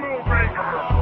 Fala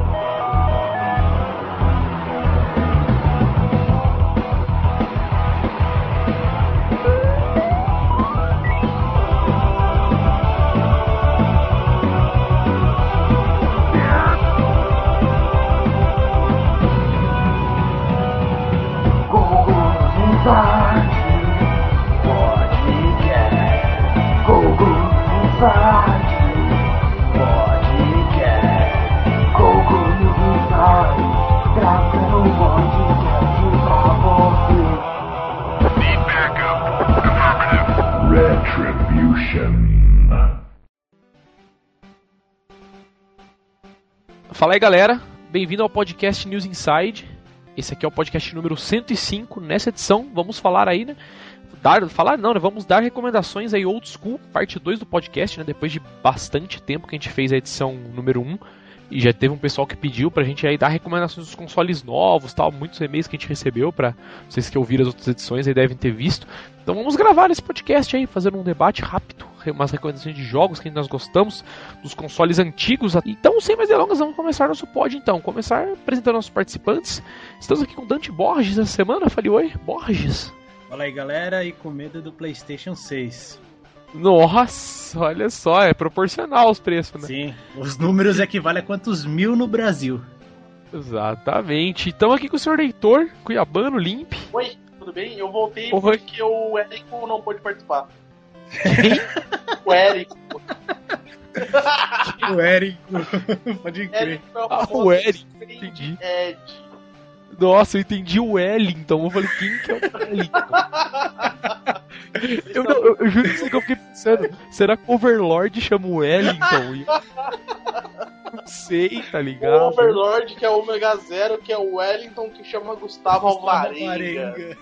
aí galera, bem-vindo ao podcast News Inside. Esse aqui é o podcast número 105. Nessa edição, vamos falar aí, né? Dar, falar não, né? Vamos dar recomendações aí old school, parte 2 do podcast, né? Depois de bastante tempo que a gente fez a edição número 1. E já teve um pessoal que pediu pra gente aí dar recomendações dos consoles novos, tal, muitos e-mails que a gente recebeu para vocês que ouviram as outras edições aí devem ter visto. Então vamos gravar esse podcast aí, fazendo um debate rápido, umas recomendações de jogos que nós gostamos, dos consoles antigos. Então, sem mais delongas, vamos começar nosso pod então. Começar apresentando nossos participantes. Estamos aqui com Dante Borges essa semana. Falei oi, Borges. Fala aí galera, e com medo do PlayStation 6. Nossa, olha só, é proporcional os preços, né? Sim, os números equivalem a quantos mil no Brasil. Exatamente. Estamos aqui com o senhor Heitor, Cuiabano, Limp. Oi, tudo bem? Eu voltei Oi. porque o Érico não pôde participar. o Érico. o Érico. Pode crer. Érico é o ah, o Érico. Entendi. Ed. Nossa, eu entendi o Wellington. Eu falei, quem que é o Wellington? eu, não, eu, eu juro que eu fiquei pensando, será que o Overlord chama o Wellington? Não sei, tá ligado? O Overlord, que é o Omega Zero, que é o Wellington, que chama Gustavo Alvarenga.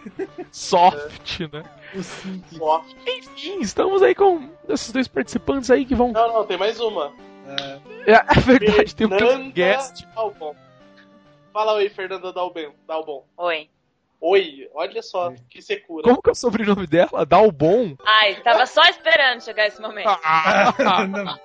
Soft, é. né? O Soft. Enfim, estamos aí com esses dois participantes aí que vão. Não, não, tem mais uma. É, é verdade, tem um guest. Albon. Fala oi, Fernanda Dalbon. Dalbon. Oi. Oi, olha só que secura. Como que é o sobrenome dela? Dalbon? Ai, tava só esperando chegar esse momento. Ah,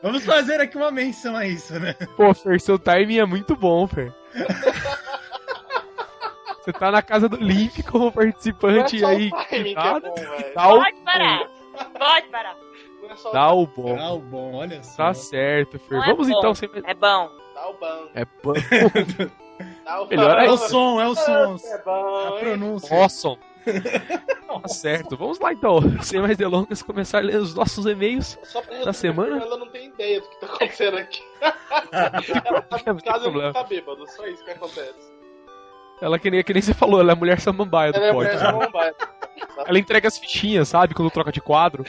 Vamos fazer aqui uma menção a isso, né? Pô, Fer, seu timing é muito bom, Fer. Você tá na casa do Link como participante é aí. Timing que é bom, Pode parar. Pode parar. É Dá o bom. Dá o bom, olha só. Tá certo, Fer. Não é Vamos é então. Sem... É bom. Dá o bom. É bom. Dá o Melhor é o som, é o som. É bom, a pronúncia. Awesome. tá certo, vamos lá então. Sem mais delongas, começar a ler os nossos e-mails da semana. Ela não tem ideia do que tá acontecendo aqui. ela tá tá bêbado, só isso que acontece. Ela que nem, que nem você falou, ela é a mulher samambaia do ela pod. É mulher samambaia. ela entrega as fichinhas, sabe? Quando troca de quadro.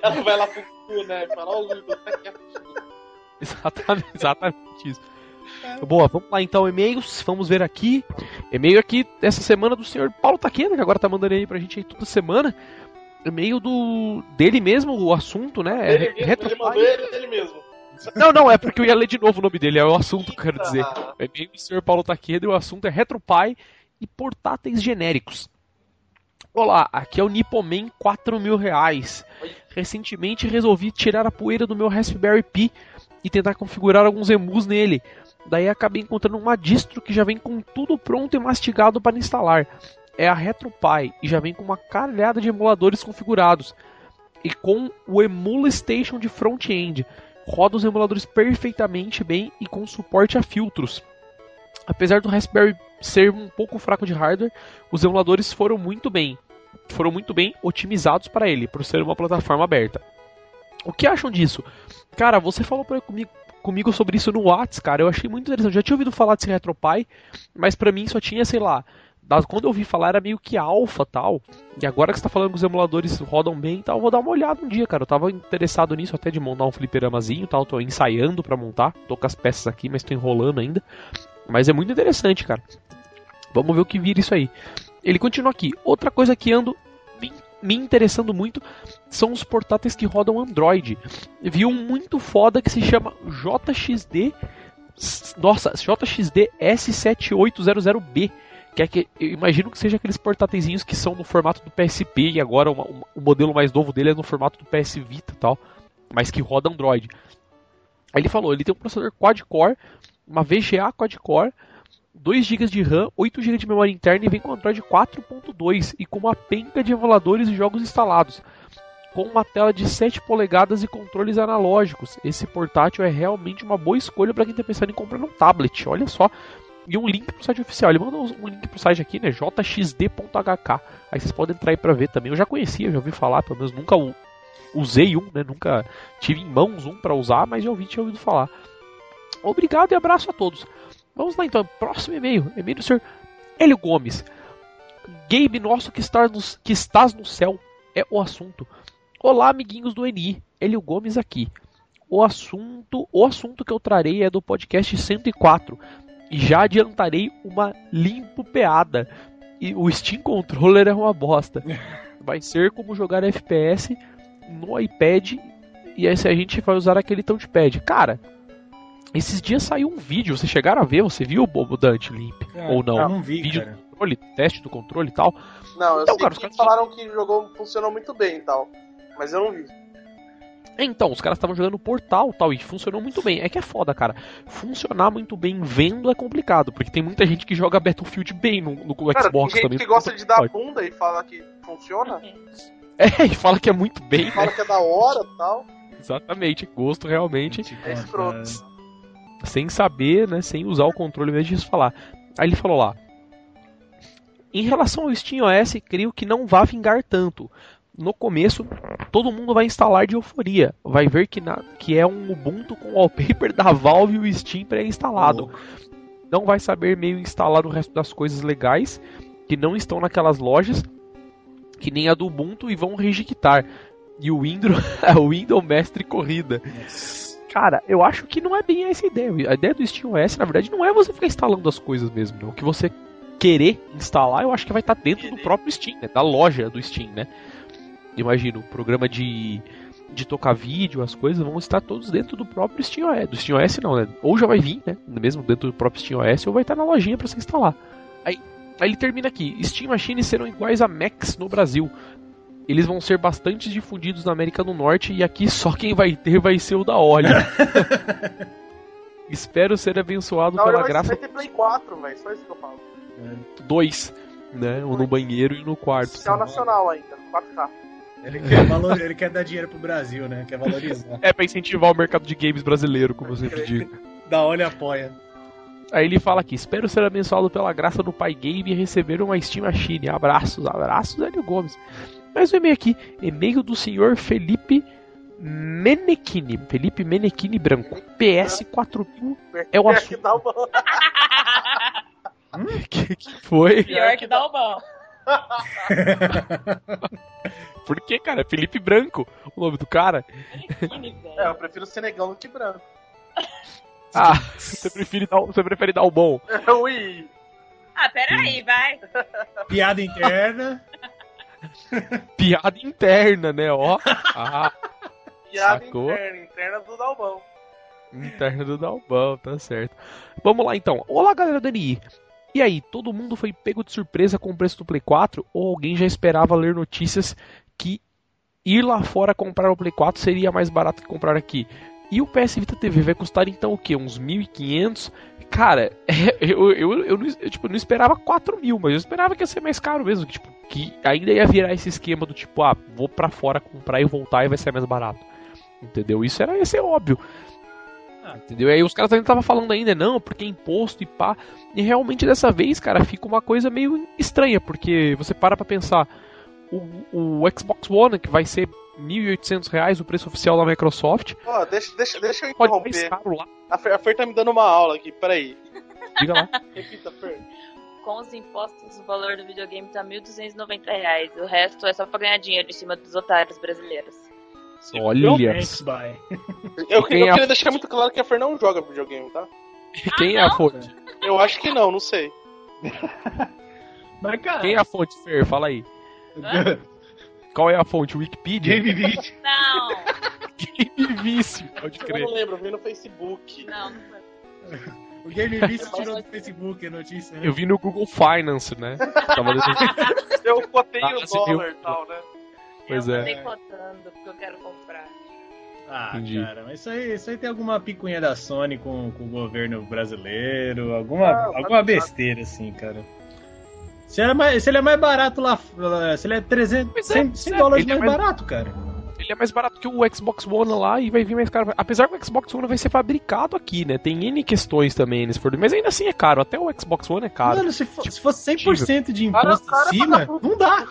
ela vai lá pro cu, né? Fala, ó, oh, tá aqui a fichinha. Exatamente, exatamente isso. Boa, vamos lá então, e-mails. Vamos ver aqui. E-mail aqui dessa semana do senhor Paulo Taquena, que agora tá mandando aí pra gente aí toda semana. E-mail do dele mesmo, o assunto, né? É ele, mesmo, ele mandou ele, ele mesmo. Não, não, é porque eu ia ler de novo o nome dele, é o assunto que eu quero dizer. É e-mail do senhor Paulo Taqueda e o assunto é RetroPie e portáteis genéricos. Olá, aqui é o Nipoman 4 mil reais. Recentemente resolvi tirar a poeira do meu Raspberry Pi e tentar configurar alguns emus nele. Daí acabei encontrando uma distro que já vem com tudo pronto e mastigado para instalar. É a RetroPie e já vem com uma caralhada de emuladores configurados e com o Emula Station de front-end. Roda os emuladores perfeitamente bem e com suporte a filtros. Apesar do Raspberry ser um pouco fraco de hardware, os emuladores foram muito bem, foram muito bem otimizados para ele, por ser uma plataforma aberta. O que acham disso? Cara, você falou comigo, comigo sobre isso no Whats, cara. Eu achei muito interessante. Eu já tinha ouvido falar desse RetroPie, mas para mim só tinha, sei lá, quando eu ouvi falar era meio que alfa tal. E agora que você tá falando que os emuladores rodam bem e tal, vou dar uma olhada um dia, cara. Eu tava interessado nisso até de montar um fliperamazinho tal. Tô ensaiando para montar. Tô com as peças aqui, mas tô enrolando ainda. Mas é muito interessante, cara. Vamos ver o que vira isso aí. Ele continua aqui. Outra coisa que ando me interessando muito são os portáteis que rodam Android. Vi um muito foda que se chama JXD. Nossa, JXD S7800B. Que é que eu imagino que seja aqueles portáteis que são no formato do PSP e agora uma, uma, o modelo mais novo dele é no formato do PS Vita e tal, mas que roda Android. Aí ele falou, ele tem um processador quad-core, uma VGA quad-core, 2 GB de RAM, 8 GB de memória interna e vem com Android 4.2 e com uma penca de emuladores e jogos instalados. Com uma tela de 7 polegadas e controles analógicos. Esse portátil é realmente uma boa escolha para quem está pensando em comprar um tablet. Olha só. E um link pro site oficial. Ele mandou um link pro site aqui, né? jxd.hk. Aí vocês podem entrar aí pra ver também. Eu já conhecia, já ouvi falar, pelo menos nunca usei um, né? Nunca tive em mãos um para usar, mas já ouvi, tinha ouvido falar. Obrigado e abraço a todos. Vamos lá então, próximo e-mail. E-mail do senhor Hélio Gomes. Gabe nosso que, está no, que estás no céu é o assunto. Olá, amiguinhos do NI. Hélio Gomes aqui. O assunto, o assunto que eu trarei é do podcast 104. E já adiantarei uma limpo peada. E o Steam Controller é uma bosta. Vai ser como jogar FPS no iPad e aí se a gente vai usar aquele touchpad. Cara, esses dias saiu um vídeo, vocês chegaram a ver? Você viu o Bobo Dante Limp? Ah, ou não? Eu não vi, vídeo cara. do controle, teste do controle e tal. Não, eu Então, sei cara, os que caras falaram que jogou, funcionou muito bem e tal. Mas eu não vi. Então, os caras estavam jogando Portal tal, e funcionou muito bem. É que é foda, cara. Funcionar muito bem vendo é complicado, porque tem muita gente que joga Battlefield bem no, no Cara, Xbox tem gente também. que gosta de dar bunda e fala que funciona. É, e fala que é muito bem, né? Fala que é da hora e tal. Exatamente, gosto realmente. É escroto. Sem saber, né, sem usar o controle mesmo disso falar. Aí ele falou lá: Em relação ao SteamOS, creio que não vá vingar tanto. No começo, todo mundo vai instalar de euforia. Vai ver que, na, que é um Ubuntu com wallpaper da Valve e o Steam pré-instalado. Não vai saber meio instalar o resto das coisas legais que não estão naquelas lojas, que nem a do Ubuntu, e vão rejeitar. E o Windows, o Windows Mestre Corrida. Cara, eu acho que não é bem essa ideia. A ideia do SteamOS, na verdade, não é você ficar instalando as coisas mesmo. O que você querer instalar, eu acho que vai estar dentro do próprio Steam, né? Da loja do Steam, né? Imagina, o programa de, de tocar vídeo, as coisas vão estar todos dentro do próprio SteamOS. Do SteamOS não, né? Ou já vai vir, né? Mesmo dentro do próprio SteamOS, ou vai estar na lojinha para você instalar. Aí, aí ele termina aqui. Steam Machines serão iguais a Macs no Brasil. Eles vão ser bastante difundidos na América do Norte e aqui só quem vai ter vai ser o da Olha. Espero ser abençoado Na pela vai, graça vai ter Play 4, velho. Só isso que eu falo. 2, né? Um no banheiro e no quarto. Oficial nacional ainda, 4K. Ele quer, valor, ele quer dar dinheiro pro Brasil, né? Quer valorizar. É pra incentivar o mercado de games brasileiro, como eu sempre digo. Da olha apoia. Aí ele fala aqui: Espero ser abençoado pela graça do Pai Game e receber uma Steam Machine. Abraços, abraços, Hélio Gomes. Mais um e-mail aqui: e-mail do senhor Felipe Menechini. Felipe Menechini Branco. PS 4000 é o assunto. Dá uma- que, que foi? Pior que dá o bom. Por que, cara? Felipe Branco, o nome do cara. É, eu prefiro Senegão do que branco. Ah, você prefere dar, você prefere dar o bom. Ui! Ah, peraí, vai. Piada interna. Piada interna, né? Ó. Ah, Piada Sacou? interna, interna do Dalbão. interna do Dalbão, tá certo. Vamos lá então. Olá, galera do NI. E aí, todo mundo foi pego de surpresa com o preço do Play 4 ou alguém já esperava ler notícias que ir lá fora comprar o Play 4 seria mais barato que comprar aqui? E o PS Vita TV vai custar então o quê? Uns 1.500? Cara, eu, eu, eu, não, eu, tipo, não esperava 4 mil, mas eu esperava que ia ser mais caro mesmo. Que, tipo, que ainda ia virar esse esquema do tipo, ah, vou pra fora comprar e voltar e vai ser mais barato. Entendeu? Isso era ia ser óbvio. Ah. Entendeu? E aí os caras ainda estavam falando ainda, não, porque é imposto e pá. E realmente dessa vez, cara, fica uma coisa meio estranha, porque você para pra pensar, o, o Xbox One, que vai ser 1.800 reais o preço oficial da Microsoft, Ó, deixa, deixa, deixa eu interromper. A Fer, a Fer tá me dando uma aula aqui, peraí. Diga lá. Repita, Fer. Com os impostos, o valor do videogame tá 1.290 reais. O resto é só pra ganhar dinheiro em cima dos otários brasileiros. Olha. Eu, Quem eu é a- queria deixar muito claro que a Fer não joga videogame, tá? quem é a fonte? Eu acho que não, não sei. Mas, cara. Quem é a fonte, Fer? Fala aí. Qual é a fonte? Wikipedia? Game Beat. Não, Game Vício, pode Eu crer. não lembro, eu vi no Facebook. não, não foi. O Game Beat tirou do Facebook a notícia, né? Eu vi no Google Finance, né? Tava Eu cotei Ah, o viu? dólar e tal, né? Pois eu é. andei cotando porque eu quero comprar. Ah, Entendi. cara, mas isso aí, isso aí tem alguma picuinha da Sony com, com o governo brasileiro, alguma, ah, alguma besteira assim, cara. Se ele, é mais, se ele é mais barato lá, se ele é 300, 100, é, 100 é, dólares mais, é mais barato, cara. Ele é mais barato que o Xbox One lá e vai vir mais caro. Apesar que o Xbox One vai ser fabricado aqui, né? Tem N questões também nesse produto, mas ainda assim é caro. Até o Xbox One é caro. Mano, se, for, tipo, se fosse 100% de imposto cara, em cima, não dá.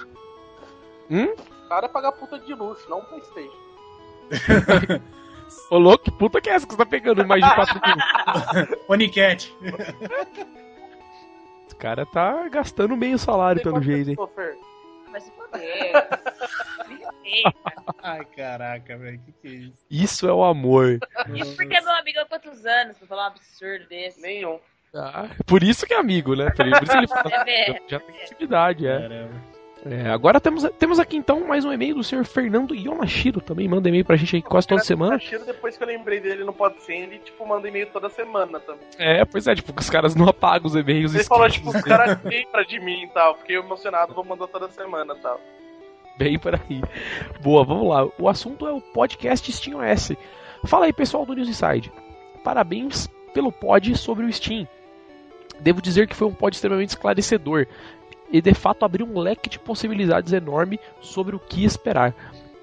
Hum? O cara é pagar puta de luxo, não um Playstation. Ô louco, que puta que é essa que você tá pegando mais de 4 mil? Onicat. Esse cara tá gastando meio salário pelo jeito, hein? Mas se Ai, caraca, velho, que que é isso? Isso é o amor. Isso porque é meu amigo há quantos anos pra falar um absurdo desse? Nenhum. Ah, por isso que é amigo, né? Por isso ele fala, é já tem intimidade, é. Caramba. É, agora temos, temos aqui então mais um e-mail do senhor Fernando Yomashiro, também manda e-mail pra gente aí quase toda semana. Yomashiro, depois que eu lembrei dele no Pode Ser, ele tipo manda e-mail toda semana também. É, pois é, tipo, os caras não apagam os e-mails. Ele falou, tipo, os caras lembram de mim e tal, fiquei emocionado, vou mandar toda semana e tal. Bem por aí. Boa, vamos lá. O assunto é o podcast SteamOS. Fala aí, pessoal do News Inside. Parabéns pelo pod sobre o Steam. Devo dizer que foi um pod extremamente esclarecedor e de fato abriu um leque de possibilidades enorme sobre o que esperar.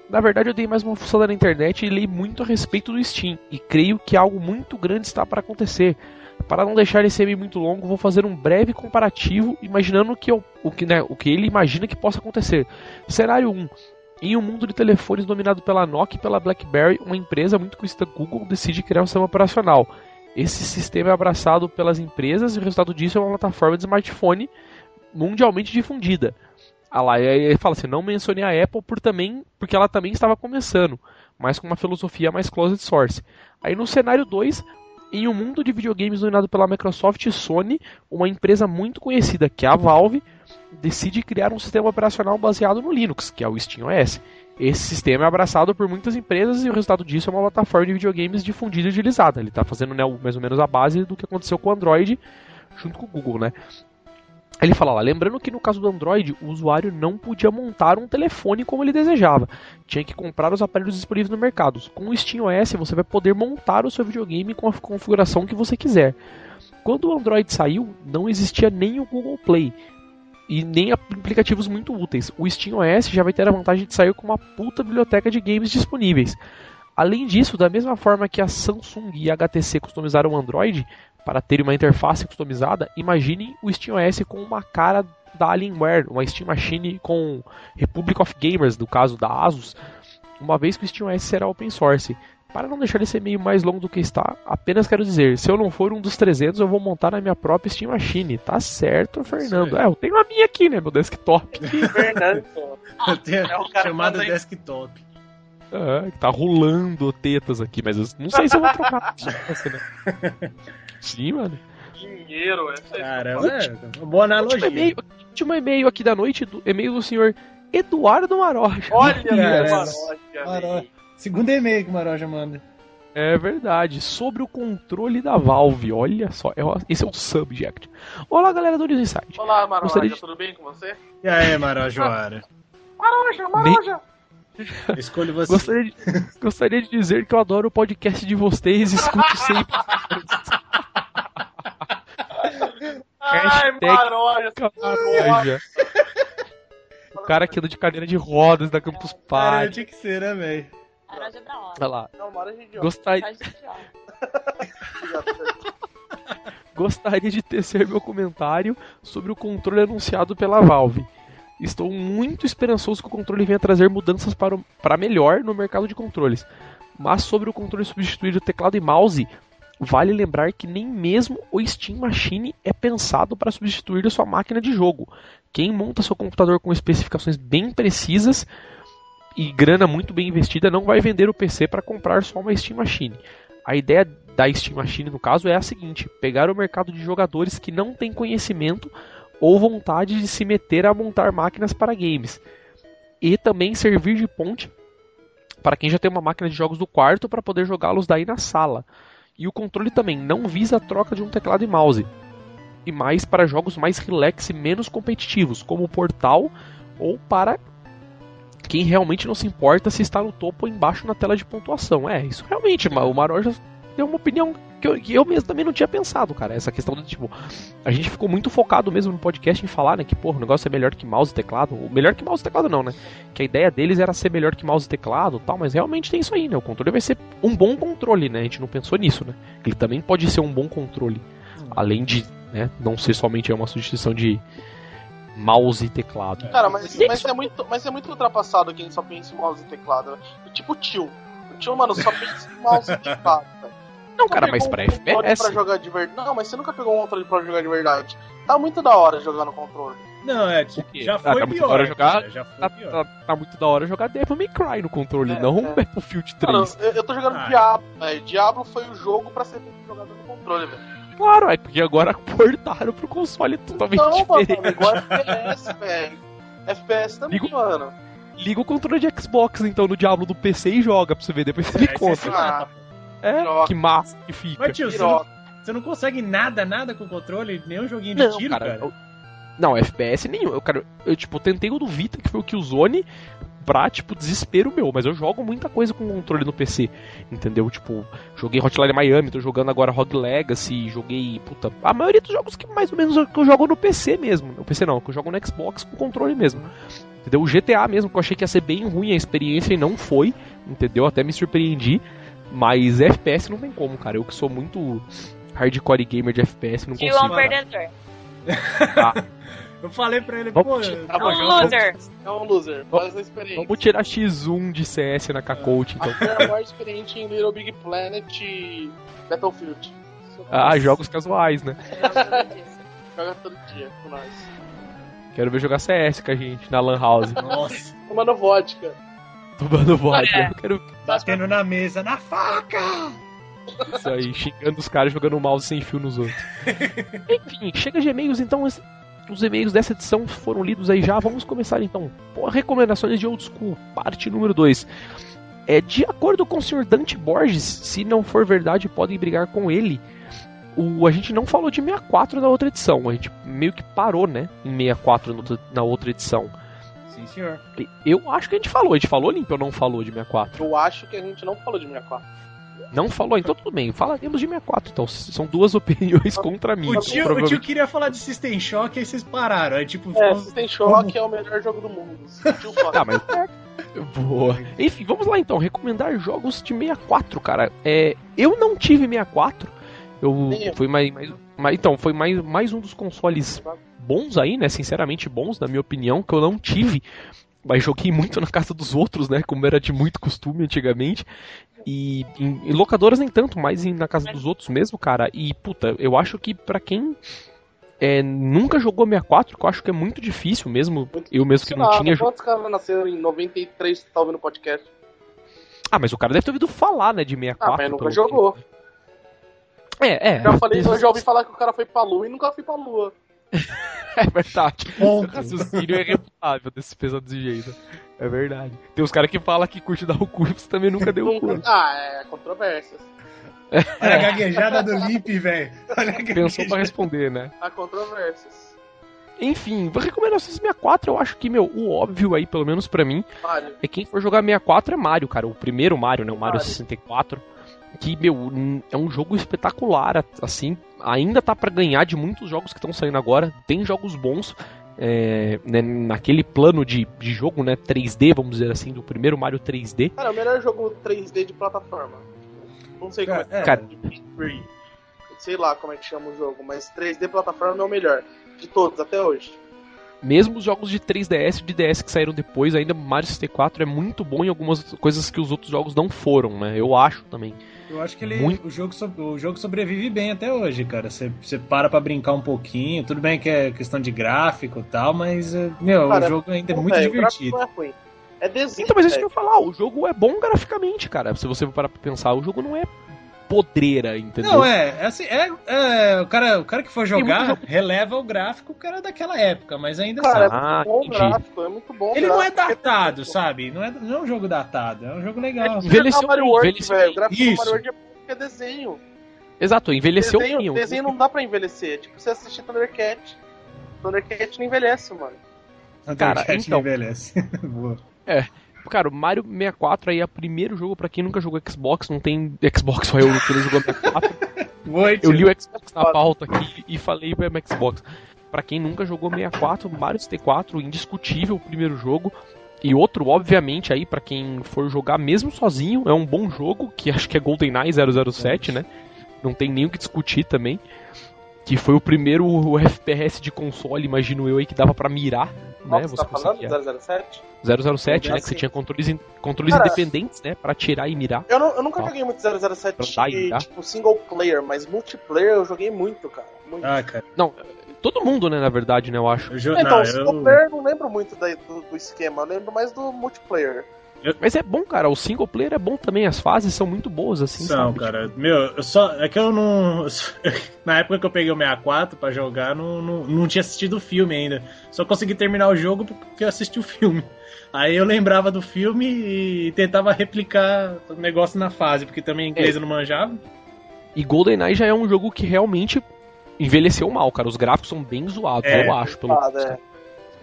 Na verdade, eu dei mais uma função na internet e li muito a respeito do Steam, e creio que algo muito grande está para acontecer. Para não deixar esse e muito longo, vou fazer um breve comparativo, imaginando que eu, o, que, né, o que ele imagina que possa acontecer. Cenário 1. Em um mundo de telefones dominado pela Nokia e pela BlackBerry, uma empresa muito conhecida Google decide criar um sistema operacional. Esse sistema é abraçado pelas empresas e o resultado disso é uma plataforma de smartphone mundialmente difundida. Ah lá, ele fala assim, não mencionei a Apple por também, porque ela também estava começando, mas com uma filosofia mais closed source. Aí no cenário 2, em um mundo de videogames dominado pela Microsoft e Sony, uma empresa muito conhecida, que é a Valve, decide criar um sistema operacional baseado no Linux, que é o SteamOS. Esse sistema é abraçado por muitas empresas e o resultado disso é uma plataforma de videogames difundida e utilizada. Ele está fazendo né, mais ou menos a base do que aconteceu com o Android junto com o Google, né? Ele fala lá, lembrando que no caso do Android, o usuário não podia montar um telefone como ele desejava. Tinha que comprar os aparelhos disponíveis no mercado. Com o SteamOS, você vai poder montar o seu videogame com a configuração que você quiser. Quando o Android saiu, não existia nem o Google Play e nem aplicativos muito úteis. O SteamOS já vai ter a vantagem de sair com uma puta biblioteca de games disponíveis. Além disso, da mesma forma que a Samsung e a HTC customizaram o Android, para ter uma interface customizada, imaginem o SteamOS com uma cara da Alienware, uma Steam Machine com Republic of Gamers, no caso da Asus, uma vez que o SteamOS será open source. Para não deixar esse e-mail mais longo do que está, apenas quero dizer, se eu não for um dos 300, eu vou montar na minha própria Steam Machine. Tá certo, Fernando. É, eu tenho a minha aqui, né, meu desktop. Fernando. eu tenho é chamada desktop. É, tá rolando tetas aqui, mas eu não sei se eu vou trocar. né? Sim, mano. Dinheiro, essa é. Caramba, é, boa analogia. E-mail, último e-mail aqui da noite, do, e-mail do senhor Eduardo Maroja. Olha, Maroja, Maroja. Segundo e-mail que o Maroja manda. É verdade, sobre o controle da Valve, olha só, é, esse é o subject. Olá galera do News Insight. Olá Maroja, Gostaria tudo bem com você? E aí Maroja? Maroja, Maroja! Escolho você. Gostaria de, gostaria de dizer que eu adoro o podcast de vocês, escuto sempre. Ai, maroja, maroja. O cara que anda de cadeira de rodas da Campus Party. É, tinha que ser, né, velho? Maroja é da hora. Olha lá. Não, maroja é Gostaria... Gostaria de tecer meu comentário sobre o controle anunciado pela Valve. Estou muito esperançoso que o controle venha trazer mudanças para, o, para melhor no mercado de controles. Mas sobre o controle substituir o teclado e mouse, vale lembrar que nem mesmo o Steam Machine é pensado para substituir a sua máquina de jogo. Quem monta seu computador com especificações bem precisas e grana muito bem investida não vai vender o PC para comprar só uma Steam Machine. A ideia da Steam Machine, no caso, é a seguinte: pegar o mercado de jogadores que não têm conhecimento ou vontade de se meter a montar máquinas para games. E também servir de ponte para quem já tem uma máquina de jogos do quarto para poder jogá-los daí na sala. E o controle também não visa a troca de um teclado e mouse, e mais para jogos mais relax e menos competitivos, como o Portal, ou para quem realmente não se importa se está no topo ou embaixo na tela de pontuação. É, isso realmente, o Maror deu uma opinião que eu, que eu mesmo também não tinha pensado, cara. Essa questão do tipo, a gente ficou muito focado mesmo no podcast em falar, né, que porra, o negócio é melhor que mouse e teclado. Melhor que mouse e teclado não, né? Que a ideia deles era ser melhor que mouse e teclado, tal, mas realmente tem isso aí, né? O controle vai ser um bom controle, né? A gente não pensou nisso, né? Ele também pode ser um bom controle, além de, né, não ser somente uma substituição de mouse e teclado. Cara, mas, mas, é, muito, mas é muito ultrapassado quem só pensa em mouse e teclado. Tipo o tio. O tio, mano, só pensa em mouse e teclado. Não, cara, mas pra FPS. Pra jogar de verdade. Não, mas você nunca pegou um controle pra jogar de verdade. Tá muito da hora jogar no controle. Não, é, tipo, já foi ah, tá pior. Hora jogar, já foi tá, pior. Tá, tá, muito da hora jogar Devil May Cry no controle, é, não é. Battlefield 3. Mano, eu, eu tô jogando ah. Diablo, velho. Diablo foi o jogo pra ser jogado no controle, velho. Claro, é porque agora portaram pro console totalmente não, diferente. Mano, igual FPS, velho. FPS também, Ligo... mano. Liga o controle de Xbox, então, no Diablo do PC e joga pra você ver, depois você é, me conta. É, Piroca. que massa que fica. Mas, tio, você não, você não, consegue nada, nada com o controle, nem um joguinho de não, tiro, cara. cara. Eu, não, FPS nenhum. Eu, cara, eu, tipo, tentei o do Vita, que foi o Killzone, pra, tipo, desespero meu. Mas eu jogo muita coisa com controle no PC, entendeu? Tipo, joguei Hotline Miami, tô jogando agora Rogue Legacy, joguei, puta, a maioria dos jogos que mais ou menos que eu jogo no PC mesmo. No PC não, que eu jogo no Xbox com controle mesmo. Entendeu? O GTA mesmo, que eu achei que ia ser bem ruim a experiência e não foi, entendeu? Até me surpreendi. Mas FPS não tem como, cara. Eu que sou muito hardcore gamer de FPS, não consigo. Tio perdedor. Ah. Eu falei pra ele, vamos pô, é um loser. É um loser, faz a experiência. Vamos tirar X1 de CS na Kakout, então. é mais experiente em Little Big Planet e Battlefield. Ah, jogos casuais, né? Joga todo dia com nós. Quero ver jogar CS com a gente na Lan House. Nossa. Tomando vodka. Vodka. É. Eu quero... Batendo na mesa, na faca! Isso aí, xingando os caras jogando o mouse sem fio nos outros. Enfim, chega de e-mails, então os e-mails dessa edição foram lidos aí já. Vamos começar então. Por recomendações de Old School, parte número 2. É, de acordo com o Sr. Dante Borges, se não for verdade, podem brigar com ele. O, a gente não falou de 64 na outra edição, a gente meio que parou, né, em 64 no, na outra edição. Sim, senhor. Eu acho que a gente falou, a gente falou limpo ou não falou de 64? Eu acho que a gente não falou de 64. Não falou, então tudo bem. Falaremos de 64, então. São duas opiniões contra mim. O tio, o tio queria falar de System Shock e vocês pararam. Aí, tipo, é, System Shock é o melhor jogo do mundo. tá, mas. Boa. Enfim, vamos lá então. Recomendar jogos de 64, cara. É, eu não tive 64. Eu. Foi mais, mais, mais. Então, foi mais, mais um dos consoles bons aí, né? Sinceramente bons, na minha opinião, que eu não tive mas joguei muito na casa dos outros, né? Como era de muito costume antigamente. E em, em locadoras nem tanto, mas em, na casa dos outros mesmo, cara. E puta, eu acho que para quem é, nunca jogou 64, que eu acho que é muito difícil mesmo. Muito eu mesmo que não nada. tinha. Quantos caras nasceram em 93 que tá ouvindo podcast? Ah, mas o cara deve ter ouvido falar, né, de 64. Ah, mas nunca jogou. Que... É, é. Já falei, eu já ouvi falar que o cara foi pra lua e nunca fui pra lua. é verdade. Bom. O raciocínio é refutável desse pesado desse jeito. É verdade. Tem os caras que falam que curte dar o cu e você também nunca deu o cu. Ah, é controvérsias. Olha a gaguejada do Lip, velho. Pensou pra responder, né? Há controvérsias. Enfim, vou recomendar o 64. Eu acho que, meu, o óbvio aí, pelo menos pra mim, Mario. é quem for jogar 64 é Mario, cara. O primeiro Mario, né? O Mario, Mario. 64 que, meu, é um jogo espetacular, assim, ainda tá para ganhar de muitos jogos que estão saindo agora, tem jogos bons, é, né, naquele plano de, de jogo, né, 3D, vamos dizer assim, do primeiro Mario 3D. Cara, o melhor jogo 3D de plataforma. Não sei como é, é. Cara, sei lá como é que chama o jogo, mas 3D plataforma é o melhor de todos até hoje. Mesmo os jogos de 3DS e de DS que saíram depois, ainda Mario 64 é muito bom em algumas coisas que os outros jogos não foram, né? Eu acho também. Eu acho que ele, Muito... o, jogo, o jogo sobrevive bem até hoje, cara. Você, você para pra brincar um pouquinho. Tudo bem que é questão de gráfico e tal, mas, eh, meu, cara, o jogo ainda é muito é, divertido. O é ruim. É desenho. Então, mas é isso que eu ia falar. O jogo é bom graficamente, cara. Se você parar pra pensar, o jogo não é podreira, entendeu? Não, é, é assim, é, é, o, cara, o cara que for jogar releva o gráfico, o cara daquela época, mas ainda cara, assim. É muito bom ah, gráfico, é muito bom. Ele não é datado, sabe? Não é, não é um jogo datado, é um jogo legal. É, envelheceu Mario World, envelheceu velho. O gráfico Isso. do Mario World é, é desenho. Exato, envelheceu desenho, bem. Desenho não dá pra envelhecer. Tipo, você assistir Thundercat. Thundercat não envelhece, mano. Cara, então... não envelhece. Boa. É. Cara, o Mario 64 aí é o primeiro jogo para quem nunca jogou Xbox, não tem Xbox, só eu que não jogou 64. eu li o Xbox na pauta aqui e falei pra Xbox. Para quem nunca jogou 64, Mario 64, indiscutível o primeiro jogo. E outro, obviamente, aí para quem for jogar mesmo sozinho, é um bom jogo, que acho que é GoldenEye 007, né? Não tem nem o que discutir também. Que foi o primeiro FPS de console, imagino eu, aí que dava para mirar, Qual né? Você, tá conseguia... falando? 007? 007, né? Assim. Que você tinha controles, controles Cara, independentes, né? Pra tirar e mirar. Eu, não, eu nunca joguei muito 007 tipo single player, mas multiplayer eu joguei muito, cara. Muito. Ah, cara. Não, todo mundo, né, na verdade, né, eu acho. Eu, então, não, single eu... player não lembro muito da, do, do, esquema, eu lembro mais do multiplayer. Eu... Mas é bom, cara, o single player é bom também, as fases são muito boas, assim, São, sabe? cara. Tipo... Meu, eu só. É que eu não. Na época que eu peguei o 64 pra jogar, não, não, não tinha assistido o filme ainda. Só consegui terminar o jogo porque eu assisti o filme. Aí eu lembrava do filme e tentava replicar o negócio na fase, porque também em inglês é. eu não manjava. E GoldenEye já é um jogo que realmente envelheceu mal, cara. Os gráficos são bem zoados, é, eu acho. Pelo... é.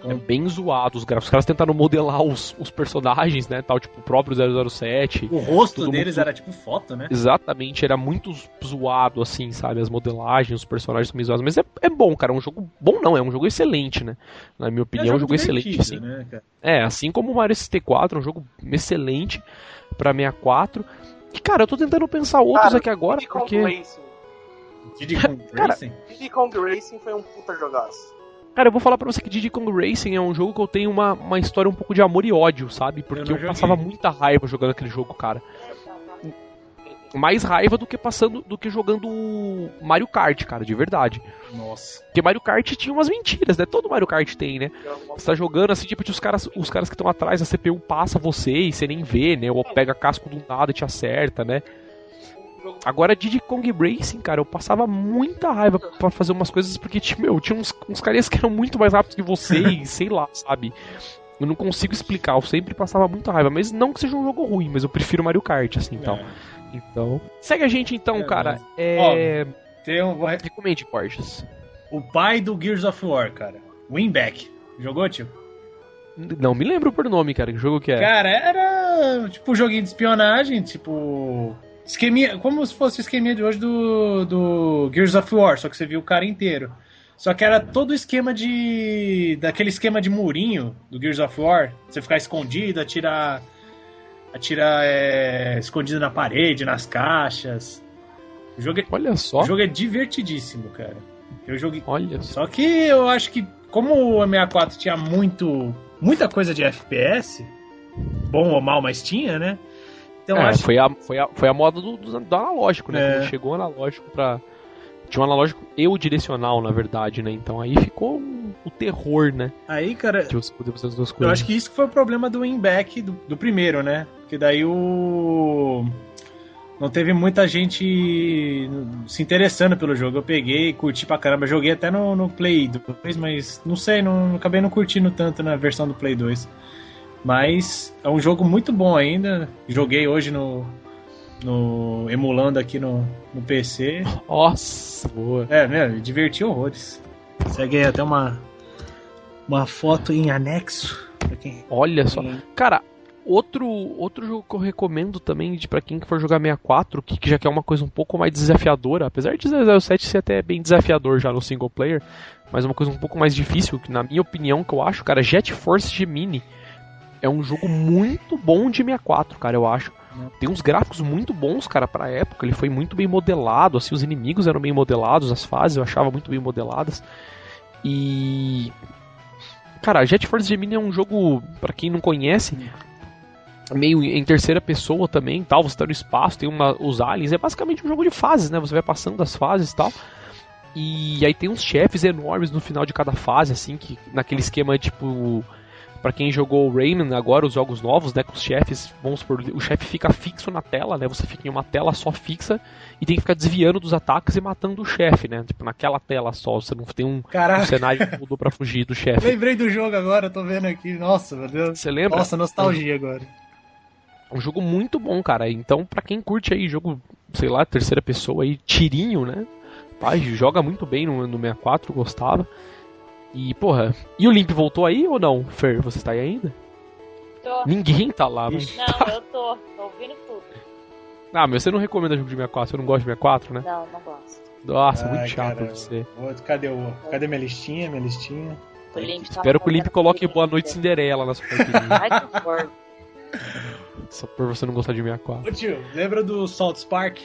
É bem zoado os gráficos. Os caras tentaram modelar os, os personagens, né? Tal, tipo o próprio 007. O rosto deles muito... era tipo foto, né? Exatamente, era muito zoado, assim, sabe? As modelagens, os personagens são meio zoados. Mas é, é bom, cara. É um jogo bom, não. É um jogo excelente, né? Na minha opinião, é um jogo, excelente, assim. Né, é, assim como o Mario 64, é um jogo excelente pra 64. E, cara, eu tô tentando pensar outros cara, aqui agora, porque. Racing. Diddy Kong Racing? Diddy Kong Racing foi um puta jogaço. Cara, eu vou falar pra você que Diddy Kong Racing é um jogo que eu tenho uma, uma história um pouco de amor e ódio, sabe? Porque eu, eu passava muita raiva jogando aquele jogo, cara mais raiva do que passando do que jogando Mario Kart, cara, de verdade. Nossa. Porque Mario Kart tinha umas mentiras, né? Todo Mario Kart tem, né? Você tá jogando assim, tipo, os caras, os caras que estão atrás, a CPU passa você e você nem vê, né? Ou pega casco do nada e te acerta, né? Agora, Diddy Kong Racing, cara, eu passava muita raiva para fazer umas coisas porque, tipo, meu, tinha uns, uns caras que eram muito mais rápidos que você e sei lá, sabe? Eu não consigo explicar, eu sempre passava muita raiva, mas não que seja um jogo ruim, mas eu prefiro Mario Kart, assim, então. É. Então. Segue a gente então, é, cara. É. Ó, tem um... Recomende, Borges. O pai do Gears of War, cara. Winback. Jogou, tio? Não me lembro por nome, cara. Que jogo que é? Cara, era tipo um joguinho de espionagem, tipo. Esqueminha, como se fosse o esqueminha de hoje do, do Gears of War, só que você viu o cara inteiro. Só que era todo o esquema de. daquele esquema de murinho do Gears of War. Você ficar escondido, atirar atirar é, escondido na parede, nas caixas. O jogo é, Olha só. O jogo é divertidíssimo, cara. Eu joguei. Olha só. Só que eu acho que, como o 64 tinha muito. muita coisa de FPS, bom ou mal, mas tinha, né? Então é, acho... foi, a, foi, a, foi a moda do, do, do analógico, né? É. chegou analógico pra. Tinha um analógico e o direcional, na verdade, né? Então aí ficou um, o terror, né? Aí, cara. De as duas coisas. Eu acho que isso foi o problema do Winback do, do primeiro, né? Porque daí o. Não teve muita gente se interessando pelo jogo. Eu peguei, curti pra caramba. Joguei até no, no Play 2, mas não sei, não, acabei não curtindo tanto na versão do Play 2. Mas é um jogo muito bom ainda. Joguei hoje no, no emulando aqui no, no PC. Nossa, boa. É, meu, diverti horrores. Segue aí até uma uma foto em anexo. Olha só. Cara, Outro, outro jogo que eu recomendo também de para quem for jogar 64, que, que já quer uma coisa um pouco mais desafiadora, apesar de 007 ser até bem desafiador já no single player, mas uma coisa um pouco mais difícil, que na minha opinião que eu acho, cara, Jet Force Gemini é um jogo muito bom de 64, cara, eu acho. Tem uns gráficos muito bons, cara, pra época. Ele foi muito bem modelado, assim, os inimigos eram bem modelados, as fases eu achava muito bem modeladas. E. Cara, Jet Force Gemini é um jogo, para quem não conhece, meio em terceira pessoa também, tal, você tá no espaço, tem uma, os aliens, é basicamente um jogo de fases, né? Você vai passando as fases e tal. E aí tem uns chefes enormes no final de cada fase, assim, que naquele esquema tipo para quem jogou Rayman agora, os jogos novos, né, com os chefes, vamos supor, o chefe fica fixo na tela, né, você fica em uma tela só fixa e tem que ficar desviando dos ataques e matando o chefe, né, tipo, naquela tela só, você não tem um, um cenário que mudou pra fugir do chefe. Lembrei do jogo agora, tô vendo aqui, nossa, meu Deus. Você lembra? Nossa, nostalgia agora. Um jogo muito bom, cara. Então, para quem curte aí jogo, sei lá, terceira pessoa aí, tirinho, né? Pai, joga muito bem no, no 64, gostava. E, porra, e o Limp voltou aí ou não, Fer? Você está aí ainda? Tô. Ninguém tá lá. Não, não eu tô. Tô ouvindo tudo. Ah, mas você não recomenda jogo de 64? Você não gosta de 64, né? Não, não gosto. Nossa, Ai, muito chato cara, você. Cadê, o, cadê minha listinha? Minha listinha? O Espero que o Limp coloque Boa Noite Cinderela na sua. Ai, que porra. Só por você não gostar de 64. Ô tio, lembra do Salt Spark?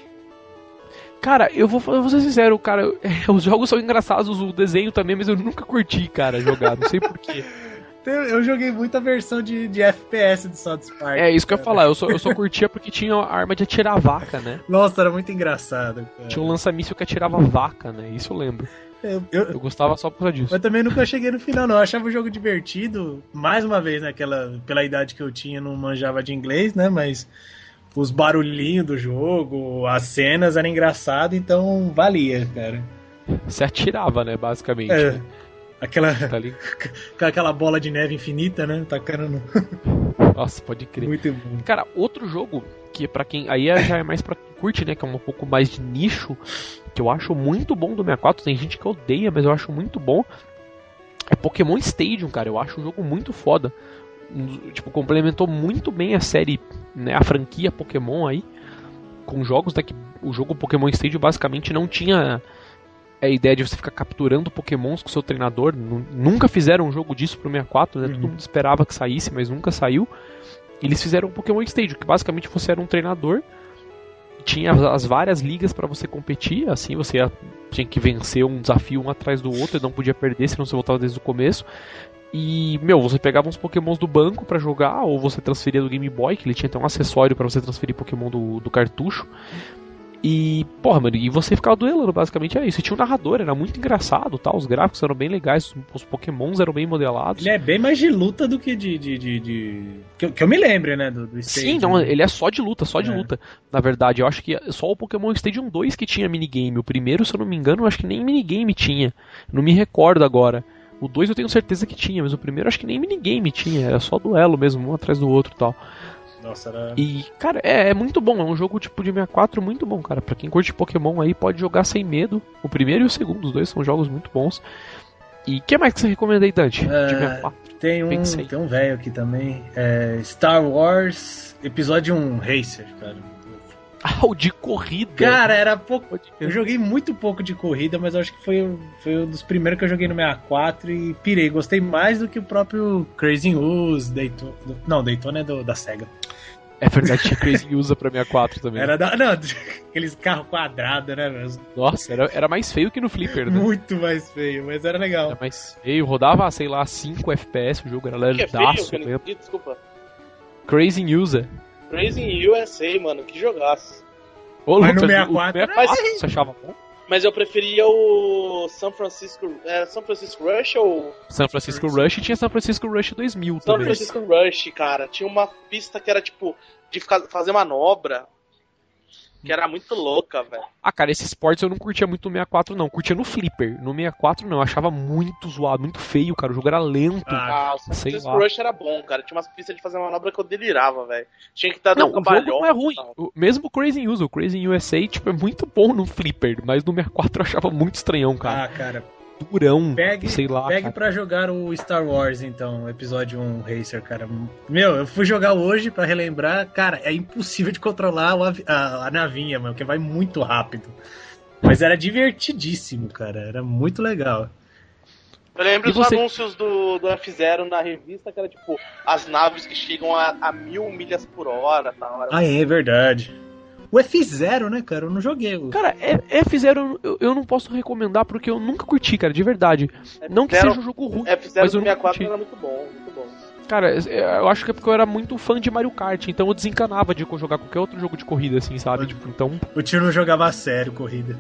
Cara, eu vou, eu vou ser sincero, cara, os jogos são engraçados, o desenho também, mas eu nunca curti, cara, jogar, não sei porquê. Eu joguei muita versão de, de FPS do South Park. É isso que eu ia falar, eu só, eu só curtia porque tinha a arma de atirar vaca, né? Nossa, era muito engraçado. Cara. Tinha um lança-míssil que atirava vaca, né? Isso eu lembro. Eu, eu, eu, gostava só por causa disso. Mas também nunca cheguei no final, não. Eu achava o jogo divertido. Mais uma vez, naquela, né, pela idade que eu tinha, não manjava de inglês, né? Mas os barulhinhos do jogo, as cenas eram engraçadas, então valia, cara. Você atirava, né, basicamente. É, né? Aquela, tá aquela bola de neve infinita, né? Tacando no... Nossa, pode crer. Muito bom. Cara, outro jogo que para quem. Aí é, já é mais pra quem curte, né? Que é um pouco mais de nicho. Que eu acho muito bom do 64. Tem gente que odeia, mas eu acho muito bom. É Pokémon Stadium, cara. Eu acho um jogo muito foda tipo, complementou muito bem a série, né, a franquia Pokémon aí, com jogos, né, que o jogo Pokémon Stadium basicamente não tinha a ideia de você ficar capturando Pokémons com seu treinador, nunca fizeram um jogo disso pro 64, né, uhum. todo mundo esperava que saísse, mas nunca saiu. Eles fizeram o Pokémon Stadium, que basicamente você era um treinador, tinha as várias ligas para você competir, assim você tinha que vencer um desafio um atrás do outro, e não podia perder, senão você voltava desde o começo. E, meu, você pegava uns pokémons do banco para jogar, ou você transferia do Game Boy, que ele tinha até um acessório para você transferir pokémon do, do cartucho. E, porra, mano, e você ficava duelando, basicamente é isso. E tinha um narrador, era muito engraçado, tá? Os gráficos eram bem legais, os pokémons eram bem modelados. Ele é bem mais de luta do que de. de, de, de... Que, eu, que, eu me lembre, né? Do, do Stadium. Sim, não, ele é só de luta, só de é. luta. Na verdade, eu acho que só o Pokémon Stadium 2 que tinha minigame. O primeiro, se eu não me engano, eu acho que nem minigame tinha. Não me recordo agora. O 2 eu tenho certeza que tinha, mas o primeiro acho que nem minigame tinha, era só duelo mesmo, um atrás do outro e tal. Nossa, era... E, cara, é, é, muito bom, é um jogo tipo de 64 muito bom, cara. Pra quem curte Pokémon aí, pode jogar sem medo. O primeiro e o segundo, os dois são jogos muito bons. E o que mais que você recomenda aí, Dante? É, tem um, tem um velho aqui também. É Star Wars Episódio 1 Racer, cara. Ah, o de corrida. Cara, era pouco. Eu joguei muito pouco de corrida, mas acho que foi, foi um dos primeiros que eu joguei no 64 e pirei. Gostei mais do que o próprio Crazy Use, Daytona. Não, Daytona é do, da SEGA. É verdade, tinha Crazy Usa pra 64 também. Era da. Não, aqueles carros quadrados, né, mesmo? Nossa, era, era mais feio que no Flipper, né? Muito mais feio, mas era legal. Era mais feio, rodava, sei lá, 5 FPS o jogo, era lerdaço. É desculpa. Crazy User. Crazy USA, mano, que jogaço. Ô, Mas Lucas, no 64, 64 você achava bom? Mas eu preferia o São Francisco. É, São Francisco Rush ou. São Francisco Rush tinha São Francisco Rush 2000 São também. São Francisco Rush, cara. Tinha uma pista que era tipo de fazer manobra que era muito louca, velho. Ah, cara, esses esportes eu não curtia muito no 64, não. Curtia no Flipper. No 64, não. Eu achava muito zoado, muito feio, cara. O jogo era lento. Ah, o sei lá. Rush era bom, cara. Tinha umas pistas de fazer manobra que eu delirava, velho. Tinha que estar dando Não, o jogo não é ruim. O, mesmo o Crazy Usa, o Crazy USA, tipo, é muito bom no Flipper. Mas no 64 eu achava muito estranhão, cara. Ah, cara durão, pegue, sei lá. Pegue cara. pra jogar o Star Wars, então, episódio 1 Racer, cara. Meu, eu fui jogar hoje para relembrar, cara, é impossível de controlar a, a, a navinha, mano, porque vai muito rápido. Mas era divertidíssimo, cara, era muito legal. Eu lembro e dos você... anúncios do, do F0 na revista, que era tipo, as naves que chegam a, a mil milhas por hora. Tal. Ah, é verdade. O F0, né, cara? Eu não joguei. Cara, F0 eu, eu não posso recomendar porque eu nunca curti, cara, de verdade. F0, não que seja um jogo ruim, F0 mas eu 64 era muito bom, muito bom. Cara, eu acho que é porque eu era muito fã de Mario Kart, então eu desencanava de jogar qualquer outro jogo de corrida, assim, sabe? Tipo, então... O tio não jogava a sério corrida.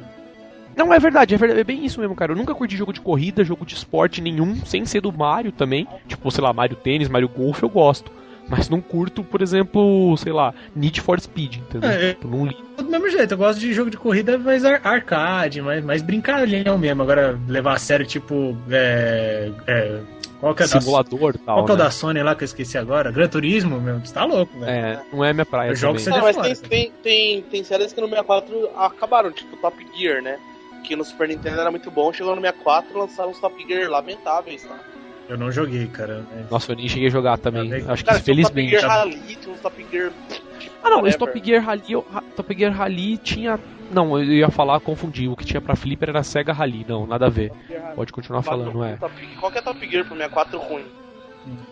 Não, é verdade, é verdade, é bem isso mesmo, cara. Eu nunca curti jogo de corrida, jogo de esporte nenhum, sem ser do Mario também. Tipo, sei lá, Mario Tênis, Mario Golf, eu gosto. Mas não curto, por exemplo, sei lá, Need for Speed, entendeu? É, tipo, não li. Do mesmo jeito, eu gosto de jogo de corrida mais ar arcade, mais, mais brincalhão mesmo. Agora, levar a sério, tipo. É, é, qual que é Simulador da, tal. Qual que é o né? da Sony lá que eu esqueci agora? Gran Turismo, meu, você tá louco, velho. É, não é minha praia. Eu jogo não, mas tem, tem, tem, tem séries que no 64 acabaram, tipo Top Gear, né? Que no Super Nintendo era muito bom, chegou no 64 e lançaram uns Top Gear lamentáveis, tá? Eu não joguei, cara. Mas... Nossa, eu nem cheguei a jogar também. Acho que felizmente. Top Gear Rally, um Top Gear. Ah não, esse Top Gear Rally, eu, Top Gear Rally tinha. Não, eu ia falar, confundi. O que tinha pra Flipper era Sega Rally. Não, nada a ver. Pode continuar falando, não é. Qual que é Top Gear pro 64 ruim?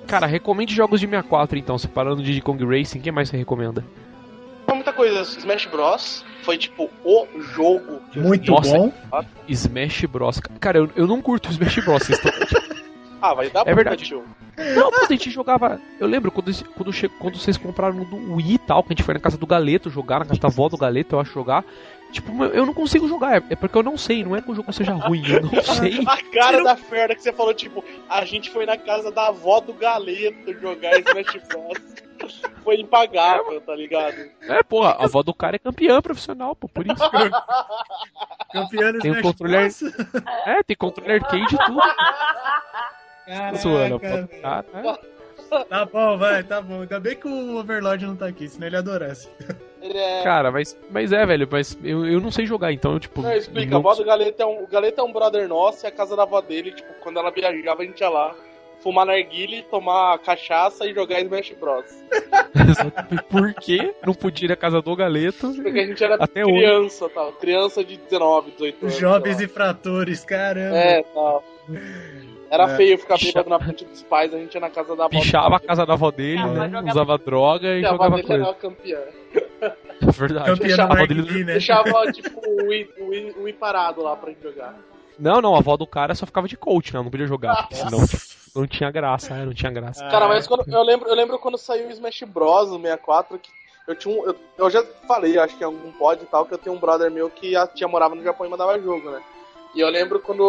Cara, recomende jogos de 64 então, separando de Kong Racing, quem mais você recomenda? Muita coisa, Smash Bros. Foi tipo o jogo. Muito Nossa, bom. Smash Bros. Cara, eu, eu não curto Smash Bros. Estão... ah, vai dar É verdade. Tio. Não, a gente jogava. Eu lembro quando, quando, quando vocês compraram do Wii e tal, que a gente foi na casa do Galeto jogar, na casa da avó do Galeto, eu acho, jogar. Tipo, eu não consigo jogar, é porque eu não sei, não é que o jogo seja ruim, eu não sei. a cara não... da Ferda que você falou, tipo, a gente foi na casa da avó do Galeto jogar Smash Bros. Foi impagável, tá ligado? É, pô, a avó do cara é campeã profissional, pô, por isso. campeã Tem o controle ar... É, tem controle arcade e tudo. Caraca, Zoando, cara, né? Tá bom, vai, tá bom. Ainda bem que o Overlord não tá aqui, senão ele adorasse. É... Cara, mas, mas é, velho, mas eu, eu não sei jogar, então eu, tipo. Não, explica, não... a avó do Galeta é um. O Galeta é um brother nosso e a casa da avó dele, tipo, quando ela viajava, a gente ia lá fumar narguile, tomar cachaça e jogar Smash Bros. Por quê? Não podia ir à casa do Galeto. Porque a gente era até criança, hoje. tal. Criança de 19, 18 anos. Jovens e fratores, caramba. É, tal. Era é. feio ficar bêbado na frente dos pais, a gente ia na casa da avó. Pichava a casa da avó dele, né? Usava droga e, jogava dele coisa. Era campeã. É verdade. Campeã deixava, dele... né? deixava tipo o I, o, I, o I parado lá pra gente jogar. Não, não, a avó do cara só ficava de coach, né? Não podia jogar, senão tipo, não tinha graça, né? Não tinha graça. Cara, mas quando, eu, lembro, eu lembro quando saiu o Smash Bros. no 64, que eu tinha um, eu, eu, já falei, acho que em algum pod e tal, que eu tenho um brother meu que a tia morava no Japão e mandava jogo, né? E eu lembro quando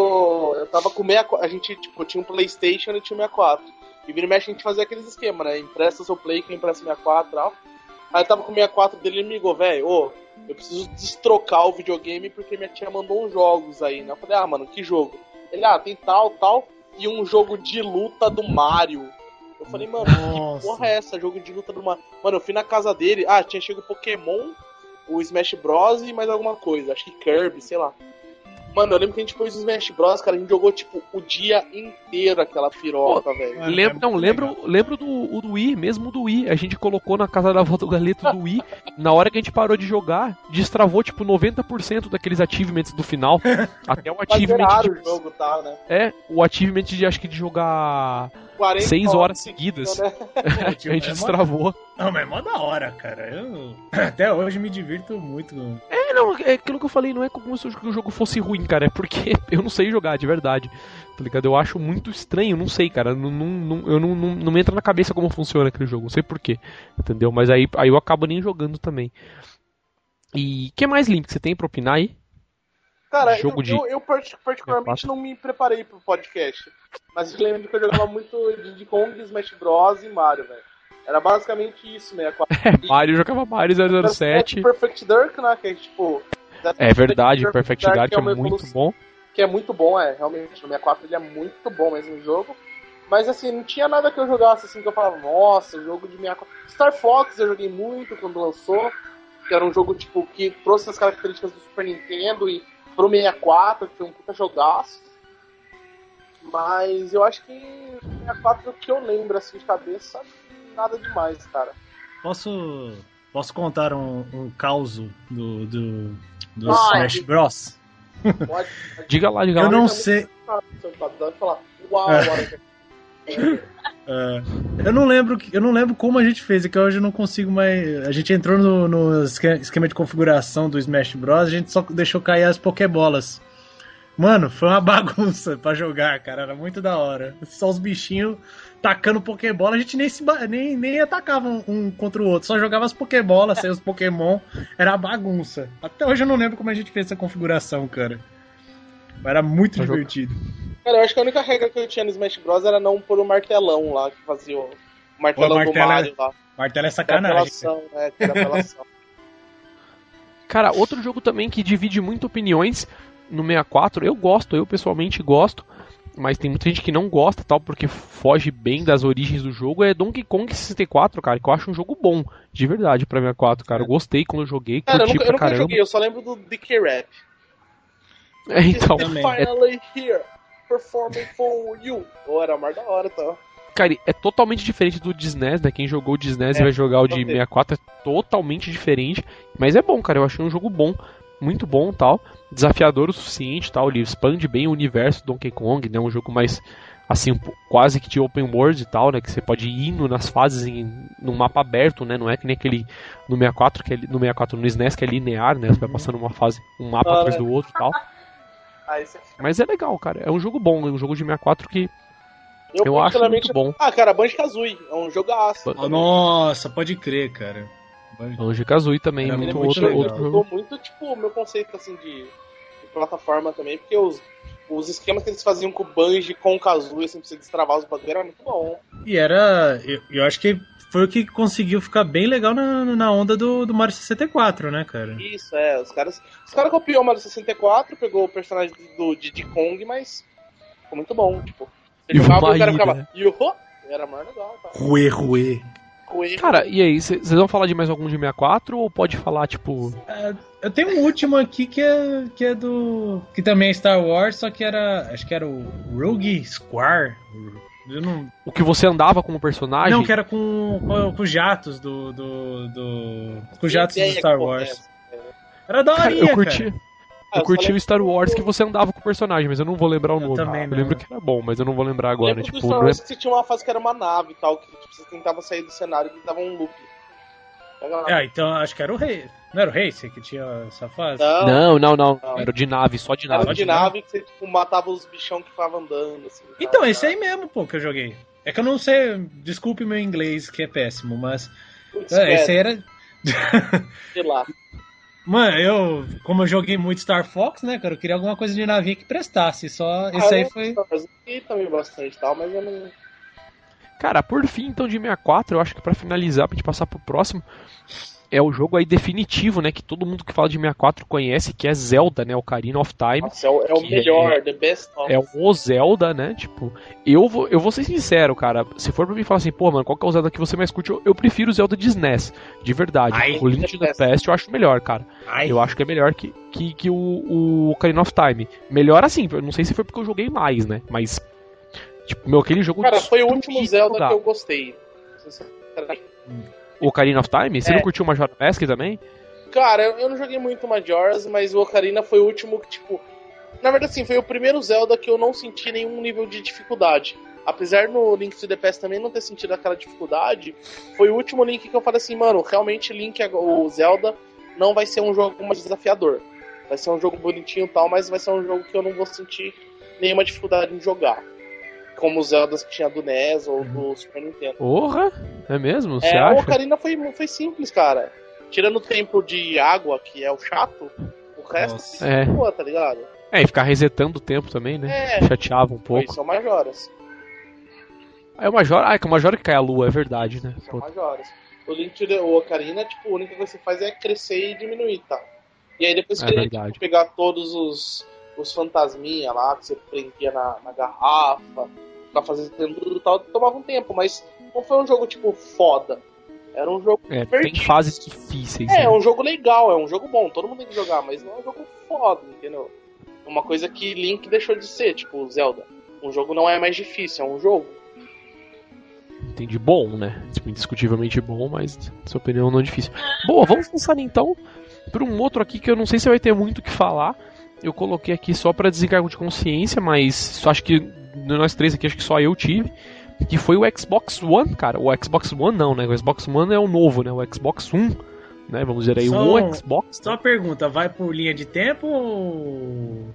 eu tava com 64, a gente, tipo, tinha um Playstation e tinha um 64. E vira e mexe a gente fazia aqueles esquemas, né? Empresta seu Play, que empresta 64 e tal. Aí eu tava com o 64 dele e ele me ligou, velho, ô, eu preciso destrocar o videogame porque minha tia mandou uns jogos aí, né? Eu falei, ah, mano, que jogo? Ele, ah, tem tal, tal, e um jogo de luta do Mario. Eu falei, mano, Nossa. que porra é essa? Jogo de luta do Mario. Mano, eu fui na casa dele, ah, tinha chegado Pokémon, o Smash Bros e mais alguma coisa, acho que Kirby, sei lá. Mano, eu lembro que a gente foi no Smash Bros, cara, a gente jogou, tipo, o dia inteiro aquela piroca, velho. Lembro, não, lembro, lembro do, do Wii, mesmo do Wii. A gente colocou na casa da avó do Galeto do Wii. na hora que a gente parou de jogar, destravou, tipo, 90% daqueles achievements do final. até o achievement. De, o jogo, tá, né? É, o achievement de, acho que de jogar 6 horas seguidas. Né? a gente é destravou. Não, mas é mó da hora, cara. Eu até hoje me divirto muito. É, não, é aquilo que eu falei, não é como se o jogo fosse ruim, cara. É porque eu não sei jogar, de verdade. Tá ligado? Eu acho muito estranho, não sei, cara. Não, não, eu não, não, não me entra na cabeça como funciona aquele jogo, não sei porquê. Entendeu? Mas aí, aí eu acabo nem jogando também. E o que mais, Limp, que você tem pra opinar aí? Cara, jogo eu, de... eu, eu particularmente não me preparei pro podcast. Mas eu lembro que eu jogava muito de Kong, Smash Bros e Mario, velho. Era basicamente isso, 64. É, Mario jogava Mario 007. Perfect Dark, né? Que é tipo. É verdade, Perfect, Perfect Dark, Dark é, é muito bom. Que é muito bom, é, realmente. No 64 ele é muito bom mesmo o jogo. Mas assim, não tinha nada que eu jogasse assim que eu falava, nossa, jogo de 64. Star Fox eu joguei muito quando lançou. Que era um jogo tipo que trouxe as características do Super Nintendo e pro 64, que foi um puta jogaço. Mas eu acho que 64 o que eu lembro assim de cabeça, nada demais, cara. Posso posso contar um, um caos do, do, do Smash Bros? Pode, pode. diga lá, diga eu lá. Eu não sei. É. É, eu não lembro eu não lembro como a gente fez, é que hoje eu não consigo mais. A gente entrou no, no, esquema de configuração do Smash Bros. A gente só deixou cair as Pokébolas. Mano, foi uma bagunça para jogar, cara. Era muito da hora. Só os bichinhos tacando Pokébola, a gente nem, se, nem, nem atacava um, um contra o outro, só jogava as Pokébolas, sem os Pokémon. Era bagunça. Até hoje eu não lembro como a gente fez essa configuração, cara. Era muito divertido. Cara, eu acho que a única regra que eu tinha no Smash Bros. era não pôr o martelão lá, que fazia o martelão Pô, do Mario lá. Martelo é sacanagem. É, cara, outro jogo também que divide muito opiniões no 64, eu gosto, eu pessoalmente gosto, mas tem muita gente que não gosta tal, porque foge bem das origens do jogo, é Donkey Kong 64, cara, que eu acho um jogo bom, de verdade, pra 64, cara. Eu gostei quando eu joguei, cara, curti eu nunca, eu nunca joguei, eu só lembro do DK Rap. É, então. É, performing for you. Era mais da hora, tá? Cara, é totalmente diferente do Disney, né? Quem jogou o Disney É, e vai jogar o de totalmente. 64 é totalmente diferente. Mas é bom, cara. Eu achei um jogo bom. Muito bom tal. Desafiador o suficiente tal. Ele expande bem o universo do Donkey Kong, né? Um jogo mais, assim, quase que de open world e tal, né? Que você pode ir indo nas fases em, num mapa aberto, né? Não é que nem aquele no 64, que é, no 64, no SNES, que é linear, né? Você vai passando uma fase, um mapa Ah, atrás é. do outro e tal. Mas é legal, cara. É um jogo bom. É um jogo de 64 que Eu, eu acho muito bom. Ah, cara, Banjo-Kazooie. É um jogaço. Nossa, pode crer, cara. Banjo Kazooie também, Era muito, muito outro, jogo. Mudou muito, tipo, o meu conceito, assim, de, de plataforma também, porque os, os esquemas que eles faziam com o Banjo e com o Kazooie, assim, pra você destravar os bagulho, era muito bom. E era. Eu, eu acho que foi o que conseguiu ficar bem legal na, na onda do, do Mario 64, né, cara? Isso, é, os caras... Os caras copiou o Mario 64, pegou o personagem do Diddy Kong, mas ficou muito bom, tipo... Você E o jogava e o cara Maíra, ficava... né? Yuhu! Era mais legal, tá? Ruê, ruê. Cara, e aí, vocês vão falar de mais algum de 64 ou pode falar, tipo. Eu tenho um último aqui que é, que é do. que também é Star Wars, só que era. Acho que era o Rogue Square. Eu não, O que você andava como personagem? não, que era com, com, com os jatos do. do, do com os jatos do Star é Wars. essa? Era da Cara, horinha, eu curti. cara. Ah, Eu curti só o Star Wars que você andava com o personagem, mas eu não vou lembrar o Eu nome. também eu lembro que era bom, mas eu não vou lembrar agora. Lembro do Tipo, Star não é... Wars que você tinha uma fase que era uma nave e tal, que tipo, você tentava sair do cenário e dava um loop. Ah, então acho que era o Rei. Não era o Racer que tinha essa fase? Não, Não, não, não. Era de nave, só de era nave. de nave que você tipo, matava os bichão que ficavam andando. Assim, Então, tá? esse aí mesmo, pô, que eu joguei. É que eu não sei, desculpe meu inglês, que é péssimo, mas. Putz, É, esse aí era. sei lá. Mano, eu, como eu joguei muito Star Fox, né, cara, eu queria alguma coisa de navinha que prestasse. Só. Ah, aí eu foi. também bastante tal, mas eu não. Cara, por fim, então, de 64, eu acho que pra finalizar, pra gente passar pro próximo, é o jogo aí definitivo, né? Que todo mundo que fala de 64 conhece, que é Zelda, né? Ocarina of Time. Nossa, é o, é o melhor, the best of. É o Zelda, né? Tipo, eu vou, eu vou ser sincero, cara. Se for pra mim falar assim, pô, mano, qual que é o Zelda que você mais curte? Eu, eu prefiro o Zelda de SNES, de verdade. Ai, o Link to the Past eu acho melhor, cara. Ai, Eu acho que é melhor que, que, que o, o Ocarina of Time. Melhor assim, eu não sei se foi porque eu joguei mais, né? Mas, tipo, meu, aquele jogo. Cara, foi o último Zelda jogar. que eu gostei. Sinceramente. O Ocarina of Time? Você É. não curtiu o Majora Mask também? Cara, eu eu não joguei muito Majora's, mas o Ocarina foi o último que, tipo. Na verdade, assim, foi o primeiro Zelda que eu não senti nenhum nível de dificuldade. Apesar no Link to the Past também não ter sentido aquela dificuldade, foi o último Link que eu falei assim, mano, realmente Link, o Zelda, não vai ser um jogo mais desafiador. Vai ser um jogo bonitinho e tal, mas vai ser um jogo que eu não vou sentir nenhuma dificuldade em jogar. Como os Zeldas que tinha do NES ou do Super Nintendo. Porra! É mesmo? Você É, o acha? Ocarina foi, foi simples, cara. Tirando o tempo de água, que é o chato, o resto Nossa. É. boa, tá ligado? É, e ficar resetando o tempo também, né? É. Chateava um pouco. são majoras. Aí o Majora. Ah, é que o Majora que cai a lua, é verdade, né? São Pô, majoras. O Link to the o Ocarina, tipo, a única coisa que você faz é crescer e diminuir, tá? E aí depois É que ele tipo, pegar todos os, os fantasminha lá, que você prendia na, na garrafa, ficar fazendo tudo tal, tomava um tempo, mas não foi um jogo, tipo, foda. Era um jogo É, tem divertido. fases difíceis. É, né? é um jogo legal, é um jogo bom, todo mundo tem que jogar, mas não é um jogo foda, entendeu? Uma coisa que Link deixou de ser, tipo Zelda. Um jogo não é mais difícil, é um jogo. Entendi. Bom, né? Tipo, indiscutivelmente bom, mas, na sua opinião, não é difícil. Boa, vamos passar então para um outro aqui que eu não sei se vai ter muito o que falar. Eu coloquei aqui só para desencargo de consciência, mas acho que nós três aqui, acho que só eu tive. Que foi o Xbox One, cara. O Xbox One não, né? O Xbox One é o novo, né? O Xbox One, né? Vamos dizer aí, Só o Xbox. Só pergunta, vai por linha de tempo ou.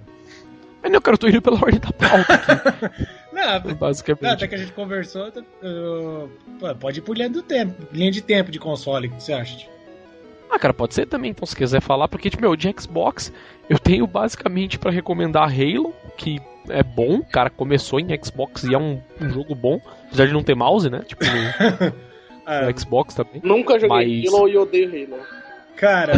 Mas não, cara, eu tô indo pela ordem da pauta aqui, Não, basicamente. até que a gente conversou, uh, pode ir por linha do tempo, linha de tempo de console, o que você acha? Ah, cara, pode ser também, então, se quiser falar, porque, tipo, meu, de Xbox, eu tenho basicamente pra recomendar Halo, que é bom, cara, começou em Xbox e é um, um jogo bom, apesar de não ter mouse, né? Tipo, no, Ah, no Xbox também. Nunca joguei Mas- Halo e odeio Halo. cara,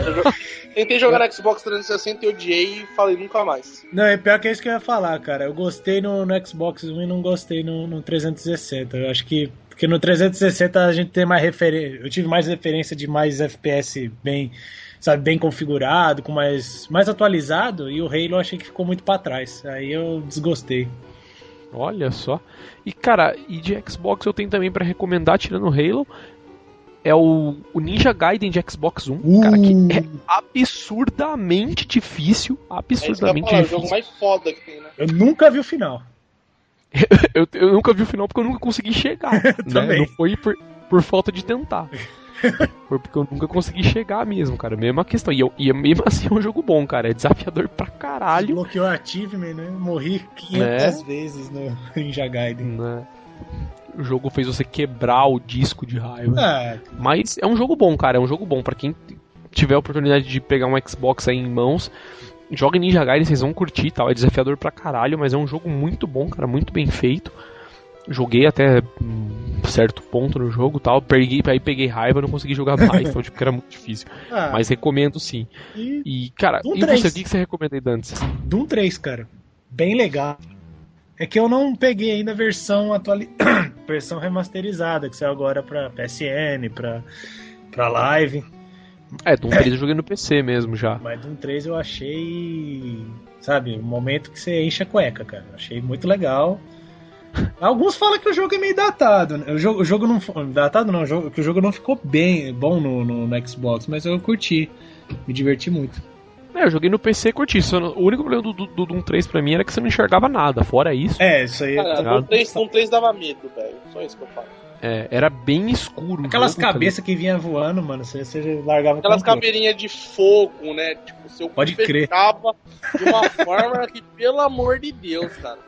Tentei jogar no Xbox 360 e odiei e falei nunca mais. não, é pior que é isso que eu ia falar, cara. Eu gostei no, no Xbox One e não gostei no, no 360. Eu acho que. Porque no 360 a gente tem mais referência. Eu tive mais referência de mais FPS bem. Sabe, bem configurado, com mais, mais atualizado, e o Halo eu achei que ficou muito pra trás. Aí eu desgostei. Olha só. E cara, e de Xbox eu tenho também pra recomendar, tirando o Halo, é o, o Ninja Gaiden de Xbox One, cara, que é absurdamente difícil, É absurdamente falar, é o difícil. jogo mais foda que tem, né? Eu nunca vi o final. Eu, eu nunca vi o final porque eu nunca consegui chegar. né? também. Não foi por, por falta de tentar. Foi porque eu nunca consegui chegar mesmo, cara. Mesma questão. E, eu, e mesmo assim é um jogo bom, cara. É desafiador pra caralho. Bloqueou a achievement, né? Morri 500 É. vezes no Ninja Gaiden. Né? O jogo fez você quebrar o disco de raiva. Ah, Mas é um jogo bom, cara. É um jogo bom. Pra quem tiver a oportunidade de pegar um Xbox aí em mãos, joga em Ninja Gaiden, vocês vão curtir e tal. É desafiador pra caralho, mas é um jogo muito bom, cara. Muito bem feito. Joguei até um certo ponto no jogo e tal. Peguei, aí peguei raiva, não consegui jogar mais. então, tipo, que era muito difícil. ah, Mas recomendo sim. e E, cara, Um e três. você? O que você recomenda aí, Dantes? Doom 3, cara. Bem legal. É que eu não peguei ainda a versão atuali... versão remasterizada, que saiu agora pra PSN, pra, pra live. É, Doom 3 eu joguei no PC mesmo já. Mas Doom 3 eu achei. Sabe, um momento que você enche a cueca, cara. Eu Achei muito legal. Alguns falam que o jogo é meio datado. né? O jogo, o jogo não. Datado não, o jogo- que o jogo não ficou bem bom no, no, no Xbox, mas eu curti. Me diverti muito. É, eu joguei no PC e curti. Não- O único problema do, do, do Doom 3 pra mim era que você não enxergava nada. Fora isso, É, isso aí. Cara, Tá. no 3, no 3 dava medo, velho. Só isso que eu falo. é, era bem escuro. Aquelas tá cabeças que vinha voando, mano, você, você largava Aquelas caveirinhas de fogo, né? Tipo, seu Pode crer. de uma forma que, pelo amor de Deus, cara.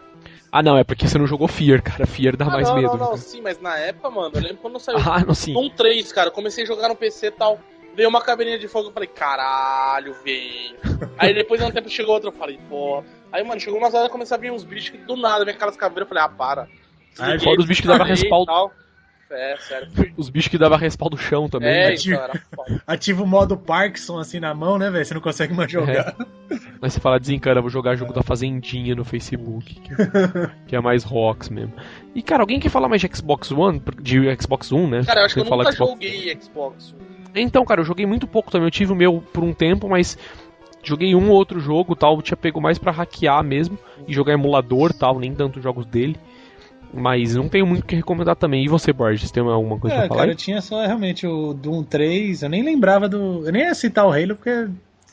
Ah, não, é porque você não jogou Fear, cara. Fear dá Ah, mais não, medo. não, não, sim, mas na época, mano, eu lembro quando saiu Ah, não, sim. um 3, cara, eu comecei a jogar no PC e tal. Veio uma caveirinha de fogo, eu falei, caralho, velho. Aí depois de um tempo chegou outra, eu falei, pô. Aí, mano, chegou umas horas e começou a vir uns bichos que do nada, vem aquelas caveiras, eu falei, ah, para. Ah, Fora os bichos que dava respaldo. É, sério. Os bichos que dava respaldo do chão também. É, né? então, era foda. Ativa o modo Parkinson assim na mão, né, velho? Você não consegue mais jogar. Mas você fala, desencana, vou jogar jogo da Fazendinha no Facebook. Que, que é mais rocks mesmo. E, cara, alguém quer falar mais de Xbox One? De Xbox One, né? Cara, eu acho que eu Você nunca Xbox- joguei Xbox. Então, cara, eu joguei muito pouco também. Eu tive o meu por um tempo, mas joguei um ou outro jogo tal. Tinha pego mais pra hackear mesmo e jogar emulador tal, nem tanto jogos dele. Mas não tenho muito o que recomendar também. E você, Borges, tem alguma coisa É, pra falar? cara, aí? eu tinha só realmente o Doom 3, eu nem lembrava do. Eu nem ia citar o Halo porque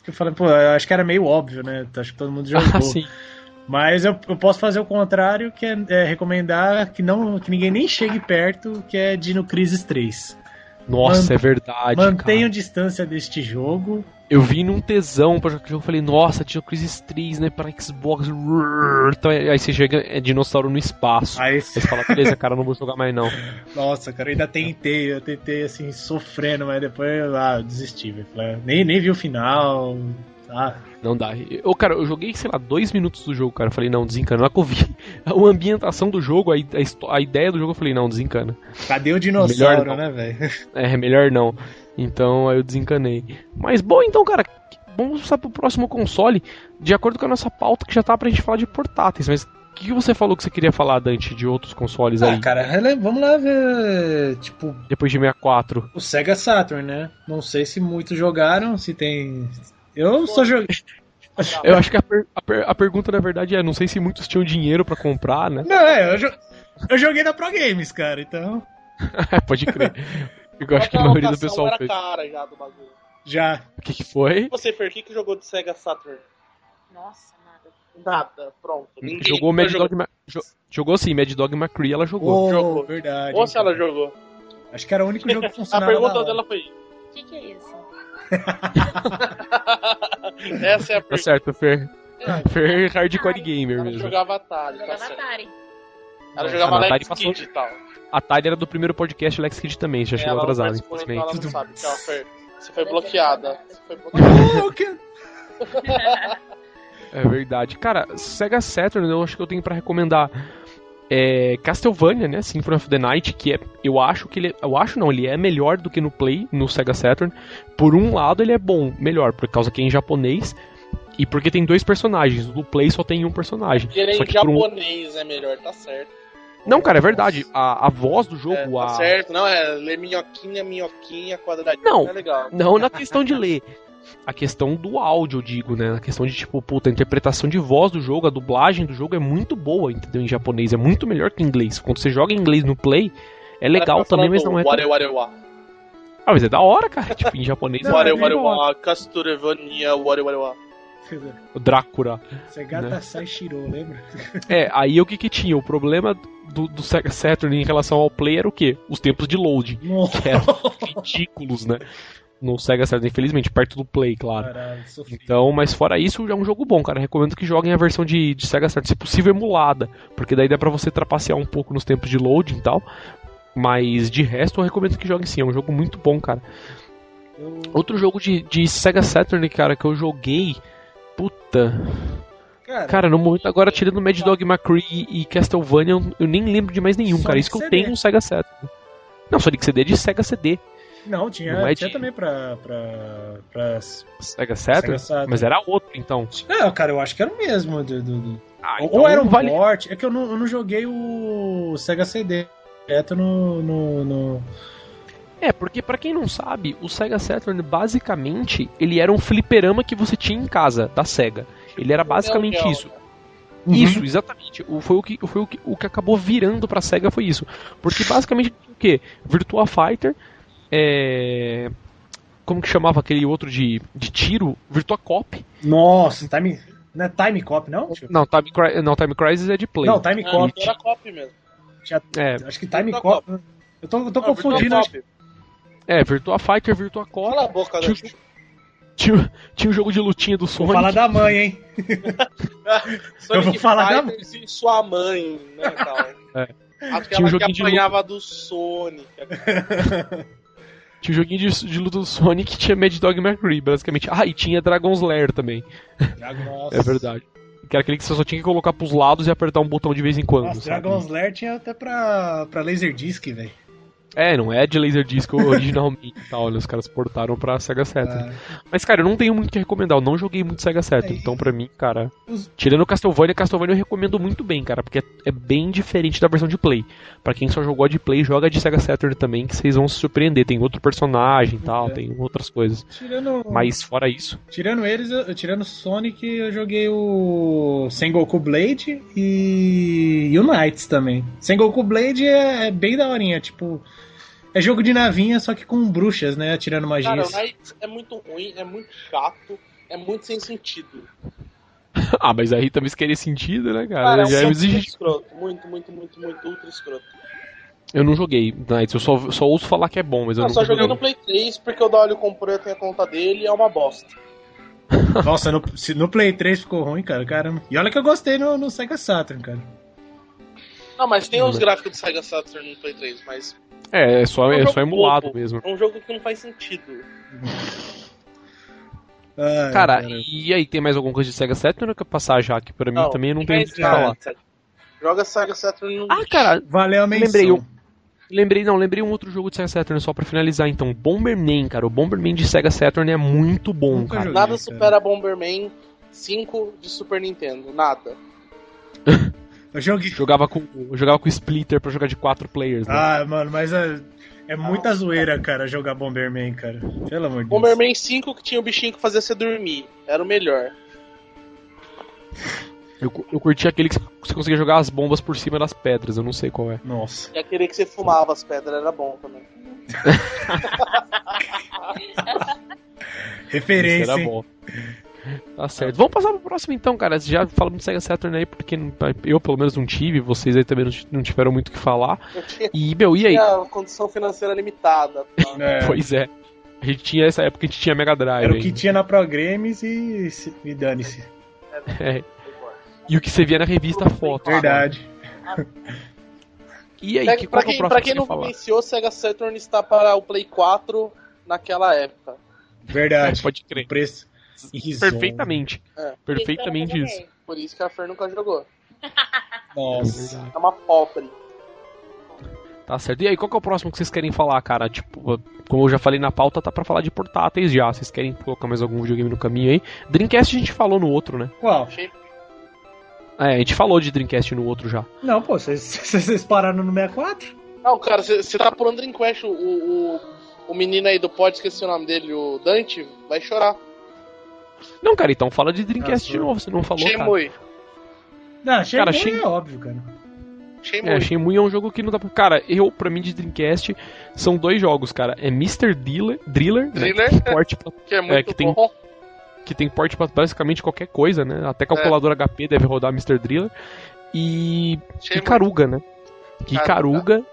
eu falei, pô, eu acho que era meio óbvio, né? Acho que todo mundo jogou. Ah, sim. Mas eu, eu posso fazer o contrário, que é, é recomendar que, não, que ninguém nem chegue perto, que é Dino Crisis 3. Nossa, Man- é verdade. Mantenham cara. distância deste jogo. Eu vi num tesão pra jogar o jogo. Falei, nossa, tinha Crisis 3, né? Pra Xbox. Então, aí você chega, é dinossauro no espaço. Aí você fala, beleza, cara, não vou jogar mais não. nossa, cara, eu ainda tentei, eu tentei assim, sofrendo, mas depois ah, eu desisti, velho. Falei, Nem, nem vi o final. Ah, Não dá. Eu, cara, eu joguei, sei lá, dois minutos do jogo, cara. Eu falei, não, desencana. Na hora que eu vi a ambientação do jogo, a, a a ideia do jogo, eu falei, não, desencana. cadê o dinossauro, Melhor né, velho? É, melhor não. Então aí eu desencanei. Mas bom, então, cara, vamos passar pro próximo console. De acordo com a nossa pauta, que já tá pra gente falar de portáteis. Mas o que, você falou que você queria falar, Dante, de outros consoles Ah, aí? cara, rele- vamos lá ver, tipo, Depois de 64. o Sega Saturn, né? Não sei se muitos jogaram, se tem. Eu só joguei. Eu acho que a, per- a per- a pergunta, na verdade, é: não sei se muitos tinham dinheiro pra comprar, né? Não, é, eu, jo- eu joguei na Pro Games, cara, então. Pode crer. Eu acho que a maioria do pessoal era fez. cara já do bagulho. Já. O que, que foi? Você, Fer, o que, que jogou de Sega Saturn? Nossa, nada. Nada, pronto. Ninguém Jogou Mad Dog. Ma- jo- Jogou sim, Mad Dog McCree, ela jogou. Oh, Jogou. verdade. Ou se ela jogou. Acho que era o único jogo que A funcionava. pergunta da hora. dela foi: O que, que é isso? Essa é a Tá pergunta. certo, Fer. É, Fer hardcore gamer Ela mesmo. jogava Atari, tá Jogava certo. Atari. Ela jogava Atari Alex Kidd e tal. A Thalia era do primeiro podcast Lex Kid também, já chegou Ela não atrasado, infelizmente. ela não sabe. Fer. Você foi bloqueada. Você foi bloqueada. Que- É verdade. Cara, Sega Saturn, eu acho que eu tenho pra recomendar é, Castlevania, né? Symphony of the Night, que é, eu acho que ele, eu acho não, ele é melhor do que no Play, no Sega Saturn. Por um lado, ele é bom, melhor, por causa que é em japonês e porque tem dois personagens. No Play só tem um personagem. E ele é Só em que por um- japonês, é melhor, tá certo. Não, cara, é verdade. A, a voz do jogo, É, tá a certo. Não, é ler minhoquinha, minhoquinha, quadradinho. Não. É legal. Não na questão de ler. a questão do áudio, eu digo, né? A questão de, tipo, puta, a interpretação de voz do jogo, a dublagem do jogo é muito boa, entendeu? Em japonês, é muito melhor que em inglês. Quando você joga em inglês no Play, é legal também, mas não é. Ware, ware, ware. Ah, mas é da hora, cara. Tipo, em japonês é Ware, ware, ware. Ware, ware, ware. O Drácula. Segata Né? Sai Shiro, lembra? É, aí o que que tinha? O problema do, do Sega Saturn em relação ao Play era o quê? Os tempos de loading. Nossa, Que eram ridículos, né? No Sega Saturn, infelizmente, perto do Play, claro. caralho. Então, mas fora isso, é um jogo bom, cara. Recomendo que joguem a versão de, de Sega Saturn, se possível emulada, porque daí dá pra você trapacear um pouco nos tempos de loading e tal. Mas de resto, eu recomendo que joguem sim. É um jogo muito bom, cara. Eu- Outro jogo de, de Sega Saturn, cara, que eu joguei. Puta. Cara, Cara, no momento agora, tirando Mad Dog McCree e, Castlevania, eu, eu nem lembro de mais nenhum, cara. Isso que eu CD. tenho no Sega Saturn. Não, Sonic CD é de Sega CD. não, tinha, não é tinha de- também pra. pra, pra... Sega Saturn? Sega Saturn. Mas era outro, então. Não, cara, eu acho que era o mesmo. Do, do- do- Ah, Ou- então Ou era um vale. port. É que eu não, eu não joguei o Sega CD direto no. no, no- É, porque pra quem não sabe, o Sega Saturn basicamente ele era um fliperama que você tinha em casa da Sega. Ele era basicamente Neo Geo, isso. Uhum. Isso, exatamente. O, foi o que, foi o que, o que acabou virando pra SEGA foi isso. Porque basicamente o quê? Virtua Fighter, é... como que chamava aquele outro de, de tiro? Virtua Cop. Nossa, Time. Não é Time Cop, não? Não, Time, Cri- não, Time Crisis é de Play. Não, Time Cop. então era copy mesmo. Tinha- É, Acho que Time Virtua Cop. Eu tô, eu tô Não, confundindo. Virtua acho- Cop. É, Virtua Fighter, Virtua Cop. Cala a boca, né? Tinha, tinha, tinha um jogo de lutinha do Vou Sonic. falar da mãe, hein? Sonic vou falar da- Fighters e sua mãe, né, tal. É. Tinha um Aquela que apanhava do Sonic. Tinha um joguinho de, de luta do Sonic que tinha Mad Dog McCree, basicamente. Ah, e tinha Dragon's Lair também. Nossa. É verdade. Que era aquele que você só tinha que colocar pros lados e apertar um botão de vez em quando. Nossa, sabe? Dragon's Lair tinha até pra, pra Laserdisc, velho. É, não é de Laserdisc originalmente e tal, né? Os caras portaram pra Sega Saturn. Ah, Mas, cara, eu não tenho muito o que recomendar. Eu não joguei muito Sega Saturn. É, Então, pra mim, cara. Os- Tirando Castlevania, Castlevania eu recomendo muito bem, cara. Porque é, é bem diferente da versão de Play. Pra quem só jogou de Play, joga de Sega Saturn também, que vocês vão se surpreender. Tem outro personagem e tal, É. tem outras coisas. tirando, Mas, fora isso. tirando eles, eu- tirando Sonic, eu joguei o Sengoku Blade e Unites também. Sengoku Blade é, é bem daorinha, tipo. É jogo de navinha, só que com bruxas, né? Atirando Cara, o magias. Knights é muito ruim, é muito chato, é muito sem sentido. ah, mas aí também se querer sentido, né, cara? Cara, é um Já jogo exige- muito escroto. Muito, muito, muito, muito ultra escroto. Eu não joguei Knights, eu só, só ouço falar que é bom, mas eu Eu não só joguei no Play 3 porque o Dolly comprou e eu tenho a conta dele e é uma bosta. Nossa, no, se no Play 3 ficou ruim, cara, caramba. E olha que eu gostei no, no Sega Saturn, cara. Não, mas tem Não, os mas- gráficos do Sega Saturn no Play 3, mas É, é só, É um é só emulado bobo. mesmo. é um jogo que não faz sentido. Ai, Cara, e aí, tem mais alguma coisa de Sega Saturn ou quer passar já? Que pra mim Não, também não tem o que falar. Joga Sega Saturn no. Ah, cara, valeu a menção. lembrei um. Lembrei, não, lembrei um outro jogo de Sega Saturn só pra finalizar então. Bomberman, cara. O Bomberman de Sega Saturn é muito bom, Nunca cara. joguei. Nada cara. supera Bomberman 5 de Super Nintendo. Nada. Eu joguei. Jogava com, jogava com Splitter pra jogar de quatro players, né? Ah, mano, mas é, é muita zoeira, cara, jogar Bomberman, cara. Pelo amor de Deus. Bomberman 5 que tinha o bichinho que fazia você dormir. Era o melhor. Eu, eu curti aquele que você conseguia jogar as bombas por cima das pedras, eu não sei qual é. Nossa. E aquele que você fumava as pedras era bom também. Referência. era hein? bom. Tá certo. Vamos passar pro próximo então, cara. Já falamos de Sega Saturn aí, porque não- eu pelo menos não tive, vocês aí também não tiveram muito o que falar. E, meu, e aí? tinha condição financeira limitada. tá? É, Pois é. A gente tinha essa época, a gente tinha Mega Drive. era o que ainda. tinha na Pro Games e, e dane-se. É. E o que você via na revista foto. Verdade. E aí, Pra, que, pra é o quem, pra que quem não falar? vivenciou, Sega Saturn está para o Play 4 naquela época. Verdade. É, pode crer. O preço. Perfeitamente. É. Perfeitamente isso. Por isso que a Fer nunca jogou. Nossa. É uma pobre. Tá certo. E aí, qual que é o próximo que vocês querem falar, cara? Tipo, como eu já falei na pauta, tá pra falar de portáteis já. Vocês querem colocar mais algum videogame no caminho aí? Dreamcast a gente falou no outro, né? Qual? É, a gente falou de Dreamcast no outro já. Não, pô, vocês- vocês pararam no 64? Não, cara, você tá pulando Dreamcast, o, o, o menino aí do pod, esqueci o nome dele, o Dante, vai chorar. Não, cara, então fala de Dreamcast Ah, de novo, você não falou, cara. Shenmue. Não, Shenmue Cara, Shen- é óbvio, cara. Shenmue. É, Shenmue é um jogo que não dá pra... Cara, eu, pra mim, de Dreamcast, são dois jogos, cara. É Mr. Driller, Driller, né, Driller, que tem porte pra- que é muito que tem- bom. que tem porte pra basicamente qualquer coisa, né? Até calculador HP deve rodar Mr. Driller. E Shenmue. Icaruga, né? Que. Icaruga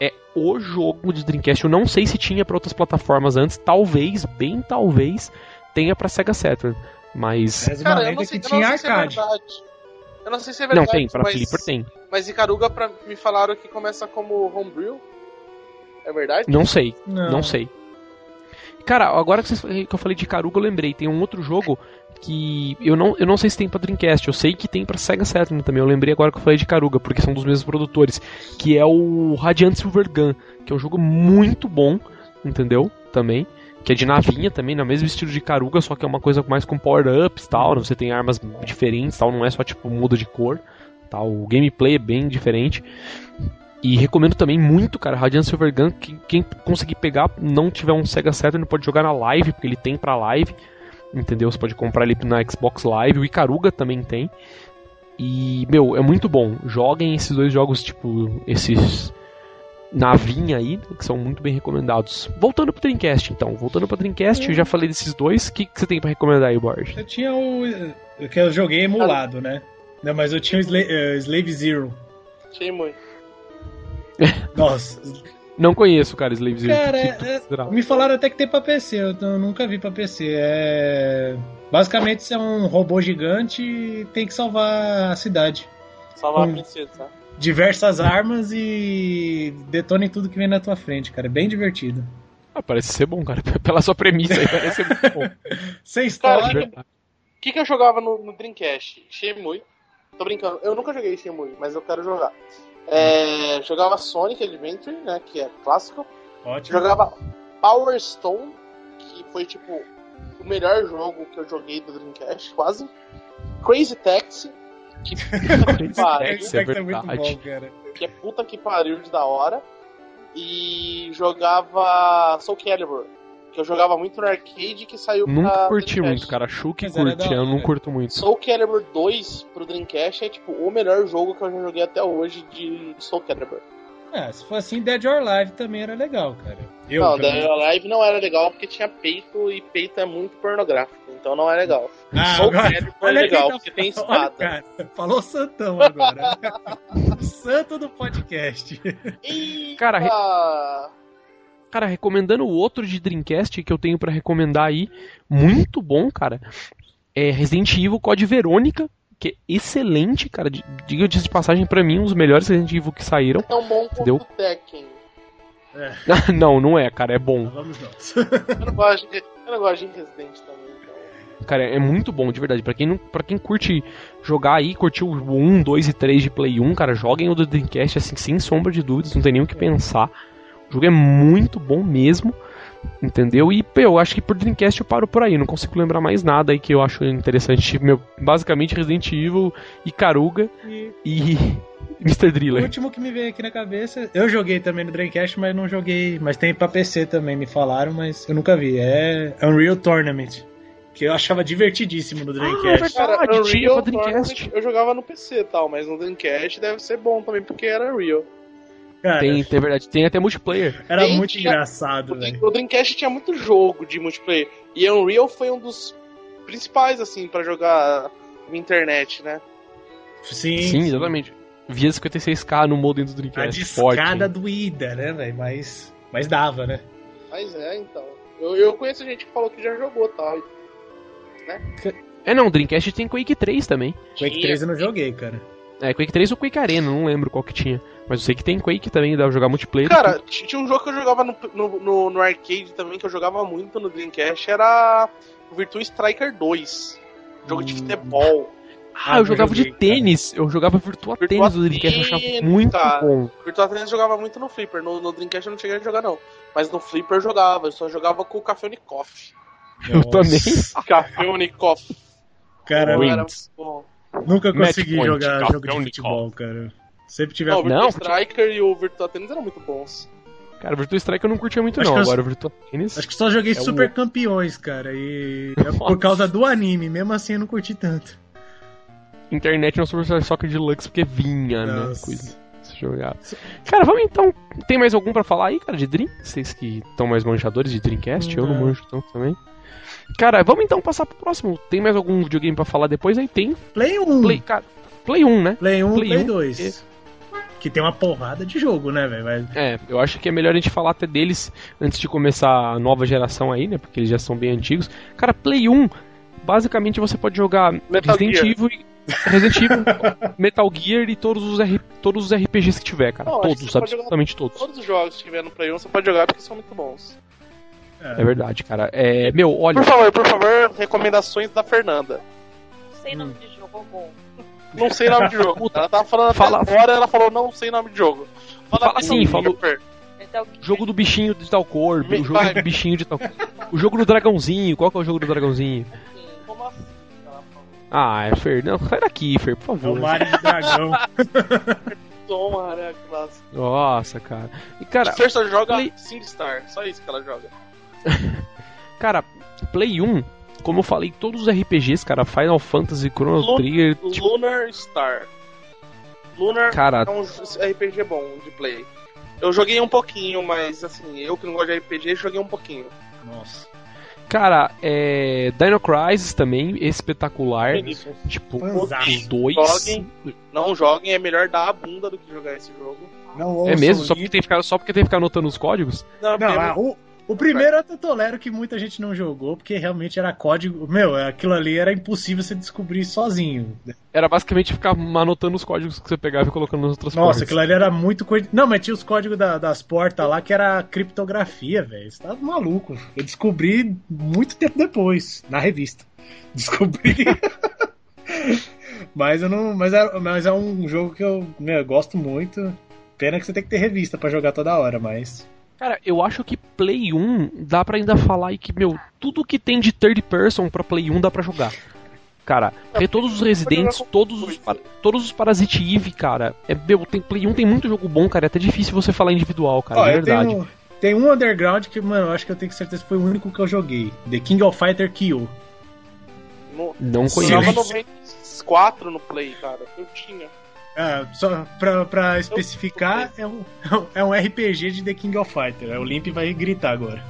é o jogo de Dreamcast. Eu não sei se tinha pra outras plataformas antes, talvez, bem talvez, tenha pra Sega Saturn. Mas. Cara, eu não que sei, eu não sei se é verdade. Eu não sei se é não, verdade. tem, pra mas, Flipper tem. Mas Icaruga pra, me falaram que começa como homebrew. É verdade? Não sei, Não, não sei. Cara, agora que, vocês- que eu falei de Icaruga, eu lembrei. Tem um outro jogo que eu não, eu não sei se tem pra Dreamcast. Eu sei que tem pra Sega Saturn também. Eu lembrei agora que eu falei de Icaruga, porque são dos mesmos produtores. Que é o Radiant Silver Gun, que é um jogo muito bom, entendeu? Também. Que é de navinha também, no mesmo estilo de Icaruga, só que é uma coisa mais com power-ups e tal. né? Você tem armas diferentes tal, não é só tipo muda de cor. Tal. O gameplay é bem diferente. E recomendo também muito, cara, Radiant Silver Gun. Que, quem conseguir pegar, não tiver um Sega Saturn, pode jogar na live, porque ele tem pra live. Entendeu? Você pode comprar ele na Xbox Live. O Icaruga também tem. E, meu, é muito bom. Joguem esses dois jogos, tipo, esses navinha aí, que são muito bem recomendados. Voltando pro Dreamcast, então. Voltando pro Dreamcast, eu já falei desses dois. O que, que você tem pra recomendar aí, Borges? Eu tinha o. que eu joguei emulado, né? Não, mas eu tinha o Sla- eh, Slave Zero. Shenmue. Nossa. Não conheço, cara, Slave Zero. Cara, é- tu é- me falaram até que tem pra PC, eu t- nunca vi pra PC. É. Basicamente, você é um robô gigante e tem que salvar a cidade. Salvar Hum. a princesa. Diversas armas e detone tudo que vem na tua frente, cara. É bem divertido. Ah, parece ser bom, cara. Pela sua premissa aí, parece ser muito bom. Sem história. Verdade. O que, que eu jogava no, no Dreamcast? Shenmue. Tô brincando, eu nunca joguei Shenmue, mas eu quero jogar. É, jogava Sonic Adventure, né, que é clássico. Ótimo. Jogava Power Stone, que foi tipo o melhor jogo que eu joguei do Dreamcast, quase. Crazy Taxi, que puta que pariu, é Esse é muito bom, cara. que é puta que pariu de da hora. E jogava Soul Calibur, que eu jogava muito no arcade que saiu Nunca pra curti Dreamcast. muito, cara. Que Mas curte, eu não curto muito. Soul Calibur 2 pro Dreamcast é tipo o melhor jogo que eu já joguei até hoje de Soul Calibur. É, se for assim, Dead or Alive também era legal, cara. Eu, não, pelo da menos. Live não era legal porque tinha peito e peito é muito pornográfico, então não é legal. Ah, Soul agora- quem legal tá porque tem falando. Olha, espada. cara, falou Santão agora. o santo do podcast. Cara, re- Ah, Cara, recomendando o outro de Dreamcast que eu tenho pra recomendar aí, muito bom, cara. É Resident Evil Code Verônica, que é excelente, cara. D- Diga-se de passagem, pra mim, um dos melhores Resident Evil que saíram. tão bom quanto Entendeu? o Tekken. não, não é, cara, é bom. Vamos nós. Eu não gosto de, eu não gosto de Resident também. Então. Cara, é muito bom, de verdade. Pra quem, não, pra quem curte jogar aí, curtiu o 1, 2 e 3 de Play 1, cara, joguem o do Dreamcast, assim, sem sombra de dúvidas, não tem nem o que pensar. O jogo é muito bom mesmo, entendeu? E, pô, eu acho que por Dreamcast eu paro por aí, não consigo lembrar mais nada aí que eu acho interessante. Meu, basicamente Resident Evil, Icaruga E e Mr. o Driller. último que me veio aqui na cabeça, eu joguei também no Dreamcast, mas não joguei. Mas tem pra PC também, me falaram, mas eu nunca vi. É Unreal Tournament. Que eu achava divertidíssimo no Ah, é Dreamcast. verdade. Tinha Dreamcast. Eu jogava no PC e tal, mas no Dreamcast deve ser bom também porque era Real. Cara, Tem, tem verdade, tem até multiplayer. era tem- muito tinha- engraçado, velho. o Dreamcast tinha muito jogo de multiplayer. E Unreal foi um dos principais, assim, pra jogar na internet, né? Sim, Sim, exatamente. Via 56k no modem do A Dreamcast. forte, discada hein? doída, né, velho? Mas, mas dava, né? Mas é, então. Eu, eu conheço gente que falou que já jogou tal. É, não, Dreamcast tem Quake 3 também. Quake Tinha- 3 eu não joguei, cara. É, Quake 3 ou Quake Arena, não lembro qual que tinha. Mas eu sei que tem Quake também, dá pra jogar multiplayer. Cara, tinha um jogo que eu jogava no, no, no- no arcade também, que eu jogava muito no Dreamcast, era o Virtua Striker 2. Jogo de Hum. futebol. ah, Ah, eu jogava joguei, de tênis. Eu jogava Virtua, Virtua Tênis do Dreamcast, eu achava Tênis, muito cara. bom. Virtua Tennis eu jogava muito no Flipper. No, no Dreamcast eu não cheguei a jogar, não. Mas no Flipper eu jogava. Eu só jogava com o Café Unikoff. Eu Nossa. também. Café Unikoff. Cara, Win. Era muito bom. Nunca consegui point, jogar jogo de futebol, cara. Sempre tive Não, a... o Virtua Não, porque- Striker e o Virtua Tennis eram muito bons. Cara, Virtua Strike eu não curtia muito Acho não, eu- agora Virtua Tennis... Acho que só joguei É o Super Campeões, cara. E é por causa do anime, mesmo assim eu não curti tanto. Internet no Super Soccer Deluxe porque vinha, né? Nossa. Coisa pra se jogar. Cara, vamos então. Tem mais algum pra falar aí, cara, de Dream? Vocês que estão mais manjadores de Dreamcast, eu não Não. manjo tanto também. Cara, vamos então passar pro próximo. Tem mais algum videogame pra falar depois? Aí tem. Play 1. Play, cara. Play 1, né? Play 1, Play Play, um, 2. Que tem uma porrada de jogo, né, velho? Mas- É, eu acho que é melhor a gente falar até deles antes de começar a nova geração aí, né? Porque eles já são bem antigos. Cara, Play 1, basicamente você pode jogar Metal Resident Gear. Evil, e- Resident Evil, Metal Gear e todos os, R- todos os RPGs que tiver, cara. Não, todos, absolutamente todos. Todos os jogos que tiver no Play 1 você pode jogar porque são muito bons. É verdade, cara. É, meu, olha, Por favor, por favor, recomendações da Fernanda. Sem nome de jogo. Não sei nome de jogo. Ela tava falando Fala- até agora, ela falou não sei nome de jogo. Fala Metal sim, Gear, falou- jogo do bichinho de tal cor, Me- o jogo vai. do bichinho de tal. O jogo do dragãozinho, qual que é o jogo do dragãozinho? Como assim? Ela falou. Ah, é Fer, não, sai daqui, Fer, por É o favor. Mario de Dragão. Toma, né, classe. Nossa, cara. E cara, Fer só joga Play- SingStar, só isso que ela joga. cara, Play 1, como eu falei, todos os RPGs, cara, Final Fantasy, Chrono Lu- Trigger, tipo, Lunar Star. Lunar cara, é um RPG bom de play. Eu joguei um pouquinho, mas assim, eu que não gosto de RPG, joguei um pouquinho. Nossa. cara, é Dino Crisis também, espetacular. Isso. Tipo, Fanzaço. os dois. Joguem. Não joguem, é melhor dar a bunda do que jogar esse jogo. Não É mesmo? Só porque, tem que ficar, só porque tem que ficar anotando os códigos? Não, Não, ah, o, o primeiro eu até tolero que muita gente não jogou, porque realmente era código. Meu, aquilo ali era impossível você descobrir sozinho. Era basicamente ficar anotando os códigos que você pegava e colocando nas outras Nossa, portas. aquilo ali era muito coisa. Não, mas tinha os códigos da- das portas lá que era criptografia, velho. Você tava maluco. Eu descobri muito tempo depois, na revista. Descobri. mas eu não. Mas é, mas é um jogo que eu meu, gosto muito. Pena que você tem que ter revista pra jogar toda hora, mas. Cara, eu acho que Play 1 dá pra ainda falar aí que, meu, tudo que tem de third person pra Play 1 dá pra jogar. Cara, tem todos os Residentes, todos os, todos os Parasite Eve, cara. É, meu, tem, Play 1 tem muito jogo bom, cara. É até difícil você falar individual, cara, Ó, eu verdade. tenho, tem um underground que, mano, eu acho que eu tenho certeza que foi o único que eu joguei. The King of Fighter. No, Não conheço. 94 no Play, cara. Eu tinha. É, só pra, pra especificar, é um, é um RPG de The King of Fighter. O Limp vai gritar agora.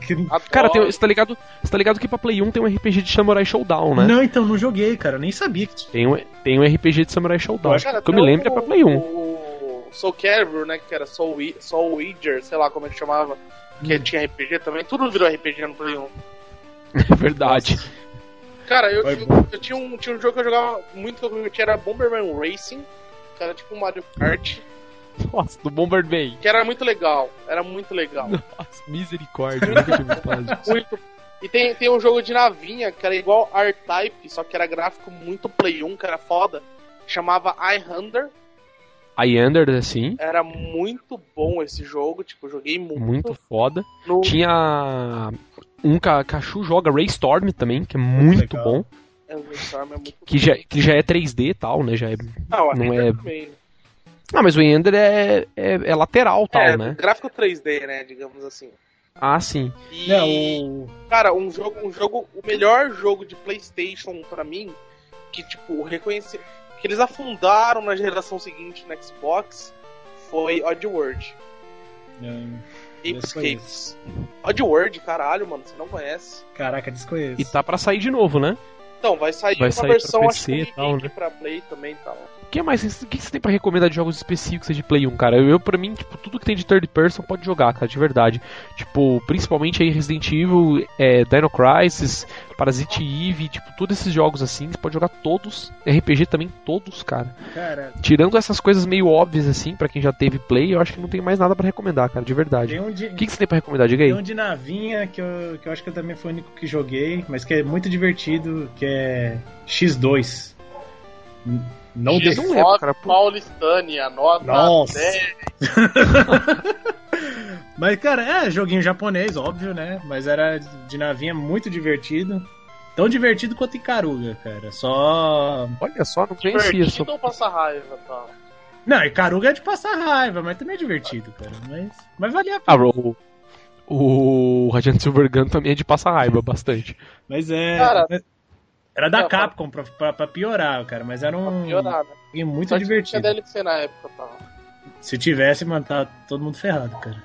Que- Adoro. Cara, tem, você, tá ligado, você tá ligado que pra Play 1 tem um RPG de Samurai Showdown, né? Não, então, não joguei, cara. Eu nem sabia que tinha. Tem, um, tem um RPG de Samurai Showdown. Cara, que eu me lembro é o- pra Play 1. O Soul Calibur, né? Que era Soul, Soul Wager, sei lá como é que chamava. Que Hum. tinha RPG também. Tudo virou RPG no Play 1. É verdade. Cara, eu, eu, eu tinha, um, tinha um jogo que eu jogava muito que eu me divertia, era Bomberman Racing. Que era tipo um Mario Kart. Nossa, do Bomberman. Que era muito legal. Era muito legal. Nossa, misericórdia. eu nunca tinha disso. Muito. E tem, tem um jogo de navinha que era igual R-Type, só que era gráfico muito Play 1, que era foda. Chamava iHunder. Ender, assim, Era muito bom esse jogo, tipo, joguei muito. muito foda. no... Tinha um que a Cachu joga, Raystorm também, que é muito Legal. bom. É, o Storm é muito Que já, que já é 3D e tal, né? Já é... Não, não é- também. Ah, mas o Ender é, é, é lateral tal, é, né? gráfico 3D, né, digamos assim. Ah, sim. E, É, o. cara, um jogo, um jogo, o melhor jogo de PlayStation pra mim, que tipo, reconheci, que eles afundaram na geração seguinte no Xbox, foi Oddworld. Apescapes. Oddworld, caralho, mano, você não conhece. Caraca, desconheço. E tá pra sair de novo, né? Então, vai sair Vai uma sair pra versão, PC acho que tal, né? pra Play também e tal. O que mais? O que você tem pra recomendar de jogos específicos de Play 1, cara? Eu, pra mim, tipo, tudo que tem de third person pode jogar, cara, de verdade. Tipo, principalmente aí Resident Evil, é, Dino Crisis, Parasite Eve, tipo, todos esses jogos assim, você pode jogar todos. RPG também, todos, cara. Cara, Tirando essas coisas meio óbvias, assim, pra quem já teve Play, eu acho que não tem mais nada pra recomendar, cara, de verdade. tem um de. O que, que você tem pra recomendar? Diga Tem aí. um de navinha que eu, que eu acho que eu também foi o único que joguei, mas que é muito divertido, que é X2. No X2. The... não lembro, cara. Pô. Paulistânia, nota Nossa. 10. Mas, cara, é joguinho japonês, óbvio, né? Mas era de navinha muito divertido. Tão divertido quanto Icaruga, cara. Só. Olha só, não conhecia. Divertido Só... ou passa raiva, tá? Não, e Caruga é de passar raiva, mas também é divertido, cara. Mas, mas valia a pena. Ah, o, o Radiant Silver Gun também é de passar raiva bastante. Mas é. Cara, era da não, Capcom pra, pra, pra piorar, cara. Mas era um. Piorar, né? muito Só que tinha divertido. DLC na época, tá? Se tivesse, mano, tá todo mundo ferrado, cara.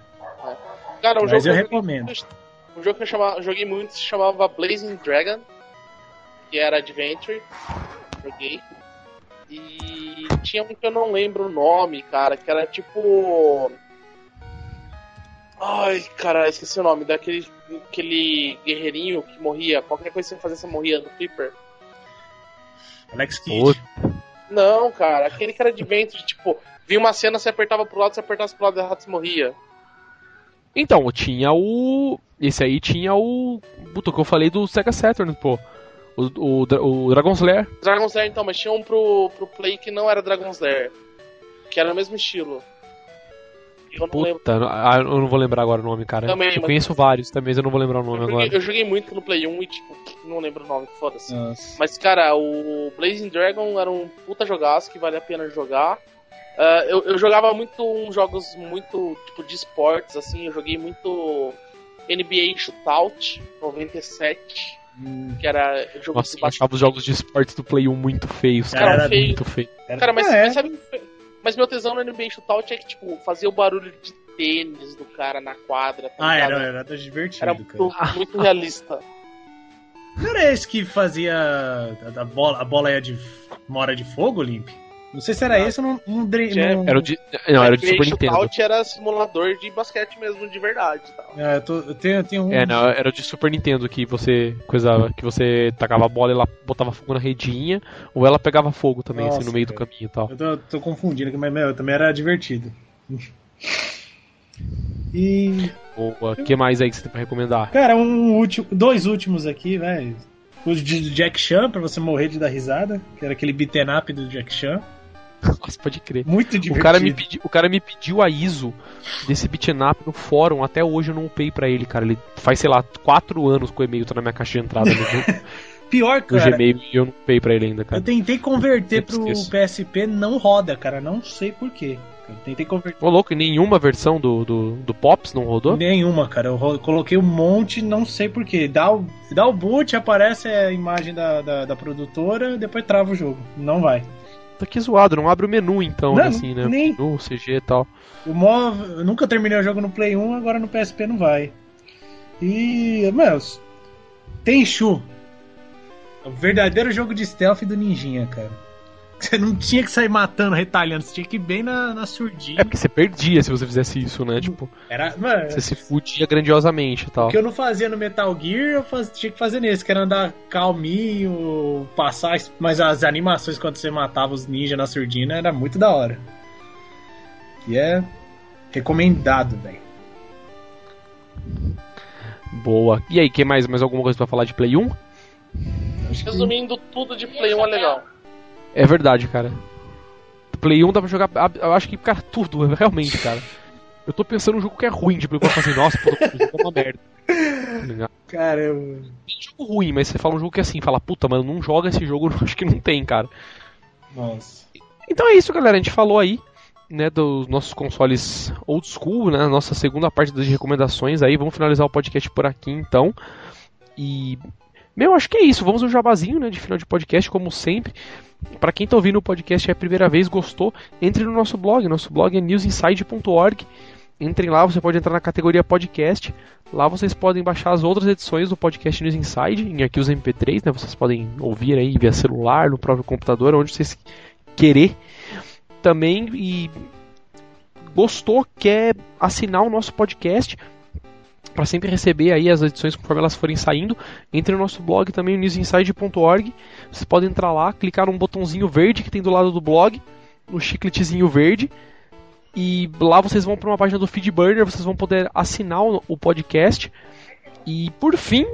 Cara, um Mas eu joguei recomendo. Um jogo que eu chamava- joguei muito se chamava Blazing Dragon, que era Adventure. Joguei. E tinha um que eu não lembro o nome, cara, que era tipo. Ai, cara, esqueci o nome, daquele aquele guerreirinho que morria. Qualquer coisa que você fazia, você morria no Flipper. Alex Kidd. Não, cara, aquele que era Adventure, tipo, vinha uma cena, você apertava pro lado, você apertasse pro lado errado, você morria. Então, tinha o. Esse aí tinha o. Puta, o que eu falei do Sega Saturn, pô. O, o, o Dragon's Lair. Dragon's Lair então, mas tinha um pro, pro Play que não era Dragon's Lair. Que era o mesmo estilo. Eu não lembro. Puta, ah, eu não vou lembrar agora o nome, cara. Também, eu mas- conheço vários também, mas eu não vou lembrar o Eu nome joguei, agora. eu joguei muito no Play 1 e tipo, não lembro o nome, foda-se. Mas cara, o Blazing Dragon era um puta jogaço que vale a pena jogar. Ah, eu, eu jogava muito uns jogos muito tipo de esportes, assim, eu joguei muito NBA Shootout 97, Hum, que era jogo Nossa, eu achava os jogos de esportes do Play 1 muito feios, Cara, cara. era feio. muito feio. Cara, mas, É, mas sabe. Mas meu tesão no NBA Shootout é que, tipo, fazia o barulho de tênis do cara na quadra. Tá Ah, era, era divertido, Era cara. muito, muito realista. Não era esse que fazia a, a bola, a bola ia de mora de fogo, Limp? Não sei se era esse ou não, não, Era o de. Não, era o de Super Nintendo. Shootout era simulador de basquete mesmo, de verdade. Tal. É, eu, tô- eu tenho, eu tenho um. É, não, era o de Super Nintendo que você coisava, que você tacava a bola e ela botava fogo na redinha, ou ela pegava fogo também, assim, Nossa, no meio do cara. caminho e tal. Eu tô, tô confundindo aqui, mas meu, também era divertido. E. Boa. O que mais aí que você tem pra recomendar? Cara, um último, dois últimos aqui, velho. O de Jack Chan, pra você morrer de dar risada, que era aquele beaten up do Jack Chan. Nossa, pode crer. Muito divertido. O cara, me pedi, o cara me pediu a ISO desse beat'em up no fórum, até hoje eu não upei pra ele, cara. Ele faz, sei lá, quatro anos que o e-mail tá na minha caixa de entrada no, Pior, no cara. Gmail e eu não upei pra ele ainda, Eu cara. tentei converter Sempre pro. PSP, não roda, cara. Não sei porquê. Eu tentei converter. Ô louco, e nenhuma versão do, do, do Pops não rodou? Nenhuma, cara. Eu coloquei um monte, não sei porquê. Dá o, dá o boot, aparece a imagem da, da, da produtora, depois trava o jogo. Não vai. Tá que zoado, não abre o menu então, Não, assim, né? nem- Menu, CG e tal. O eu nunca terminei o jogo no Play 1, agora no PSP não vai. E, meu, Tenchu. É o verdadeiro jogo de stealth do Ninjinha, cara. Você não tinha que sair matando, retalhando, você tinha que ir bem na, na surdinha. É porque você perdia se você fizesse isso, né? Tipo, Era, mano, você se fudia grandiosamente e tal. o que eu não fazia no Metal Gear, eu faz- tinha que fazer nesse, que era andar calminho, passar. Mas as animações quando você matava os ninjas na surdina era muito da hora. E é recomendado, velho. Boa. E aí, que mais? Mais alguma coisa pra falar de Play 1? Acho que- Resumindo, tudo de Play 1 é legal. É verdade, cara. Play 1 dá pra jogar. Eu acho que, cara, tudo, realmente, cara. Eu tô pensando num jogo que é ruim de Play 1. Eu falo assim, nossa, pô, jogo é uma merda. Caramba. Tem jogo ruim, mas você fala um jogo que é assim, fala, puta, mano, não joga esse jogo, acho que não tem, cara. Nossa. Então é isso, galera. A gente falou aí, né, dos nossos consoles old school, né? Nossa segunda parte das recomendações aí. Vamos finalizar o podcast por aqui, então. E. Meu, acho que é isso. Vamos ao jabazinho, né? De final de podcast, como sempre. Pra quem tá ouvindo o podcast é a primeira vez, gostou, entre no nosso blog. Nosso blog é newsinside.org. Entrem lá, você pode entrar na categoria podcast. Lá vocês podem baixar as outras edições do podcast News Inside, em arquivos MP3, né? Vocês podem ouvir aí via celular, no próprio computador, onde vocês querer. Também e gostou, quer assinar o nosso podcast para sempre receber aí as edições conforme elas forem saindo, entre no nosso blog também, newsinside.org. Vocês podem entrar lá, clicar no botãozinho verde que tem do lado do blog, no chicletezinho verde, e lá vocês vão para uma página do Feedburner, vocês vão poder assinar o, o podcast. E por fim,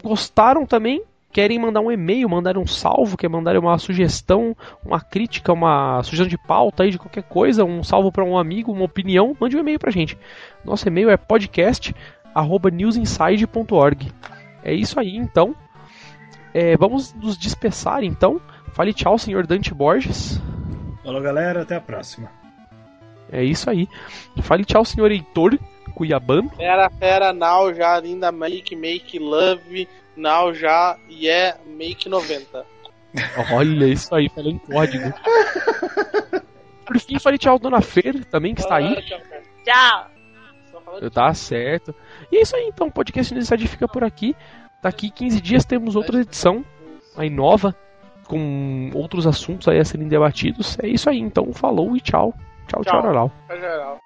gostaram também? Querem mandar um e-mail, mandar um salvo, quer mandar uma sugestão, uma crítica, uma sugestão de pauta aí de qualquer coisa, um salvo para um amigo, uma opinião, mande um e-mail pra gente. Nosso e-mail é podcast@newsinside.org. É isso aí, então. É, vamos nos despeçar, então. Fale tchau, senhor Dante Borges. Falou, galera. Até a próxima. É isso aí. Fale tchau, senhor Heitor Cuiabano. Fera, fera, now já, linda, make, make, love, now já, yeah, make 90. Olha isso aí, falei em código. Por fim, falei tchau, dona Fer, também, que está aí. Tchau. Tá certo. E é isso aí, então. O podcast Necessidade fica por aqui. Daqui 15 dias temos outra edição aí nova, com outros assuntos aí a serem debatidos. É isso aí, então. Falou e tchau. Tchau, tchau, Tchau. tchau. Tchau, geral.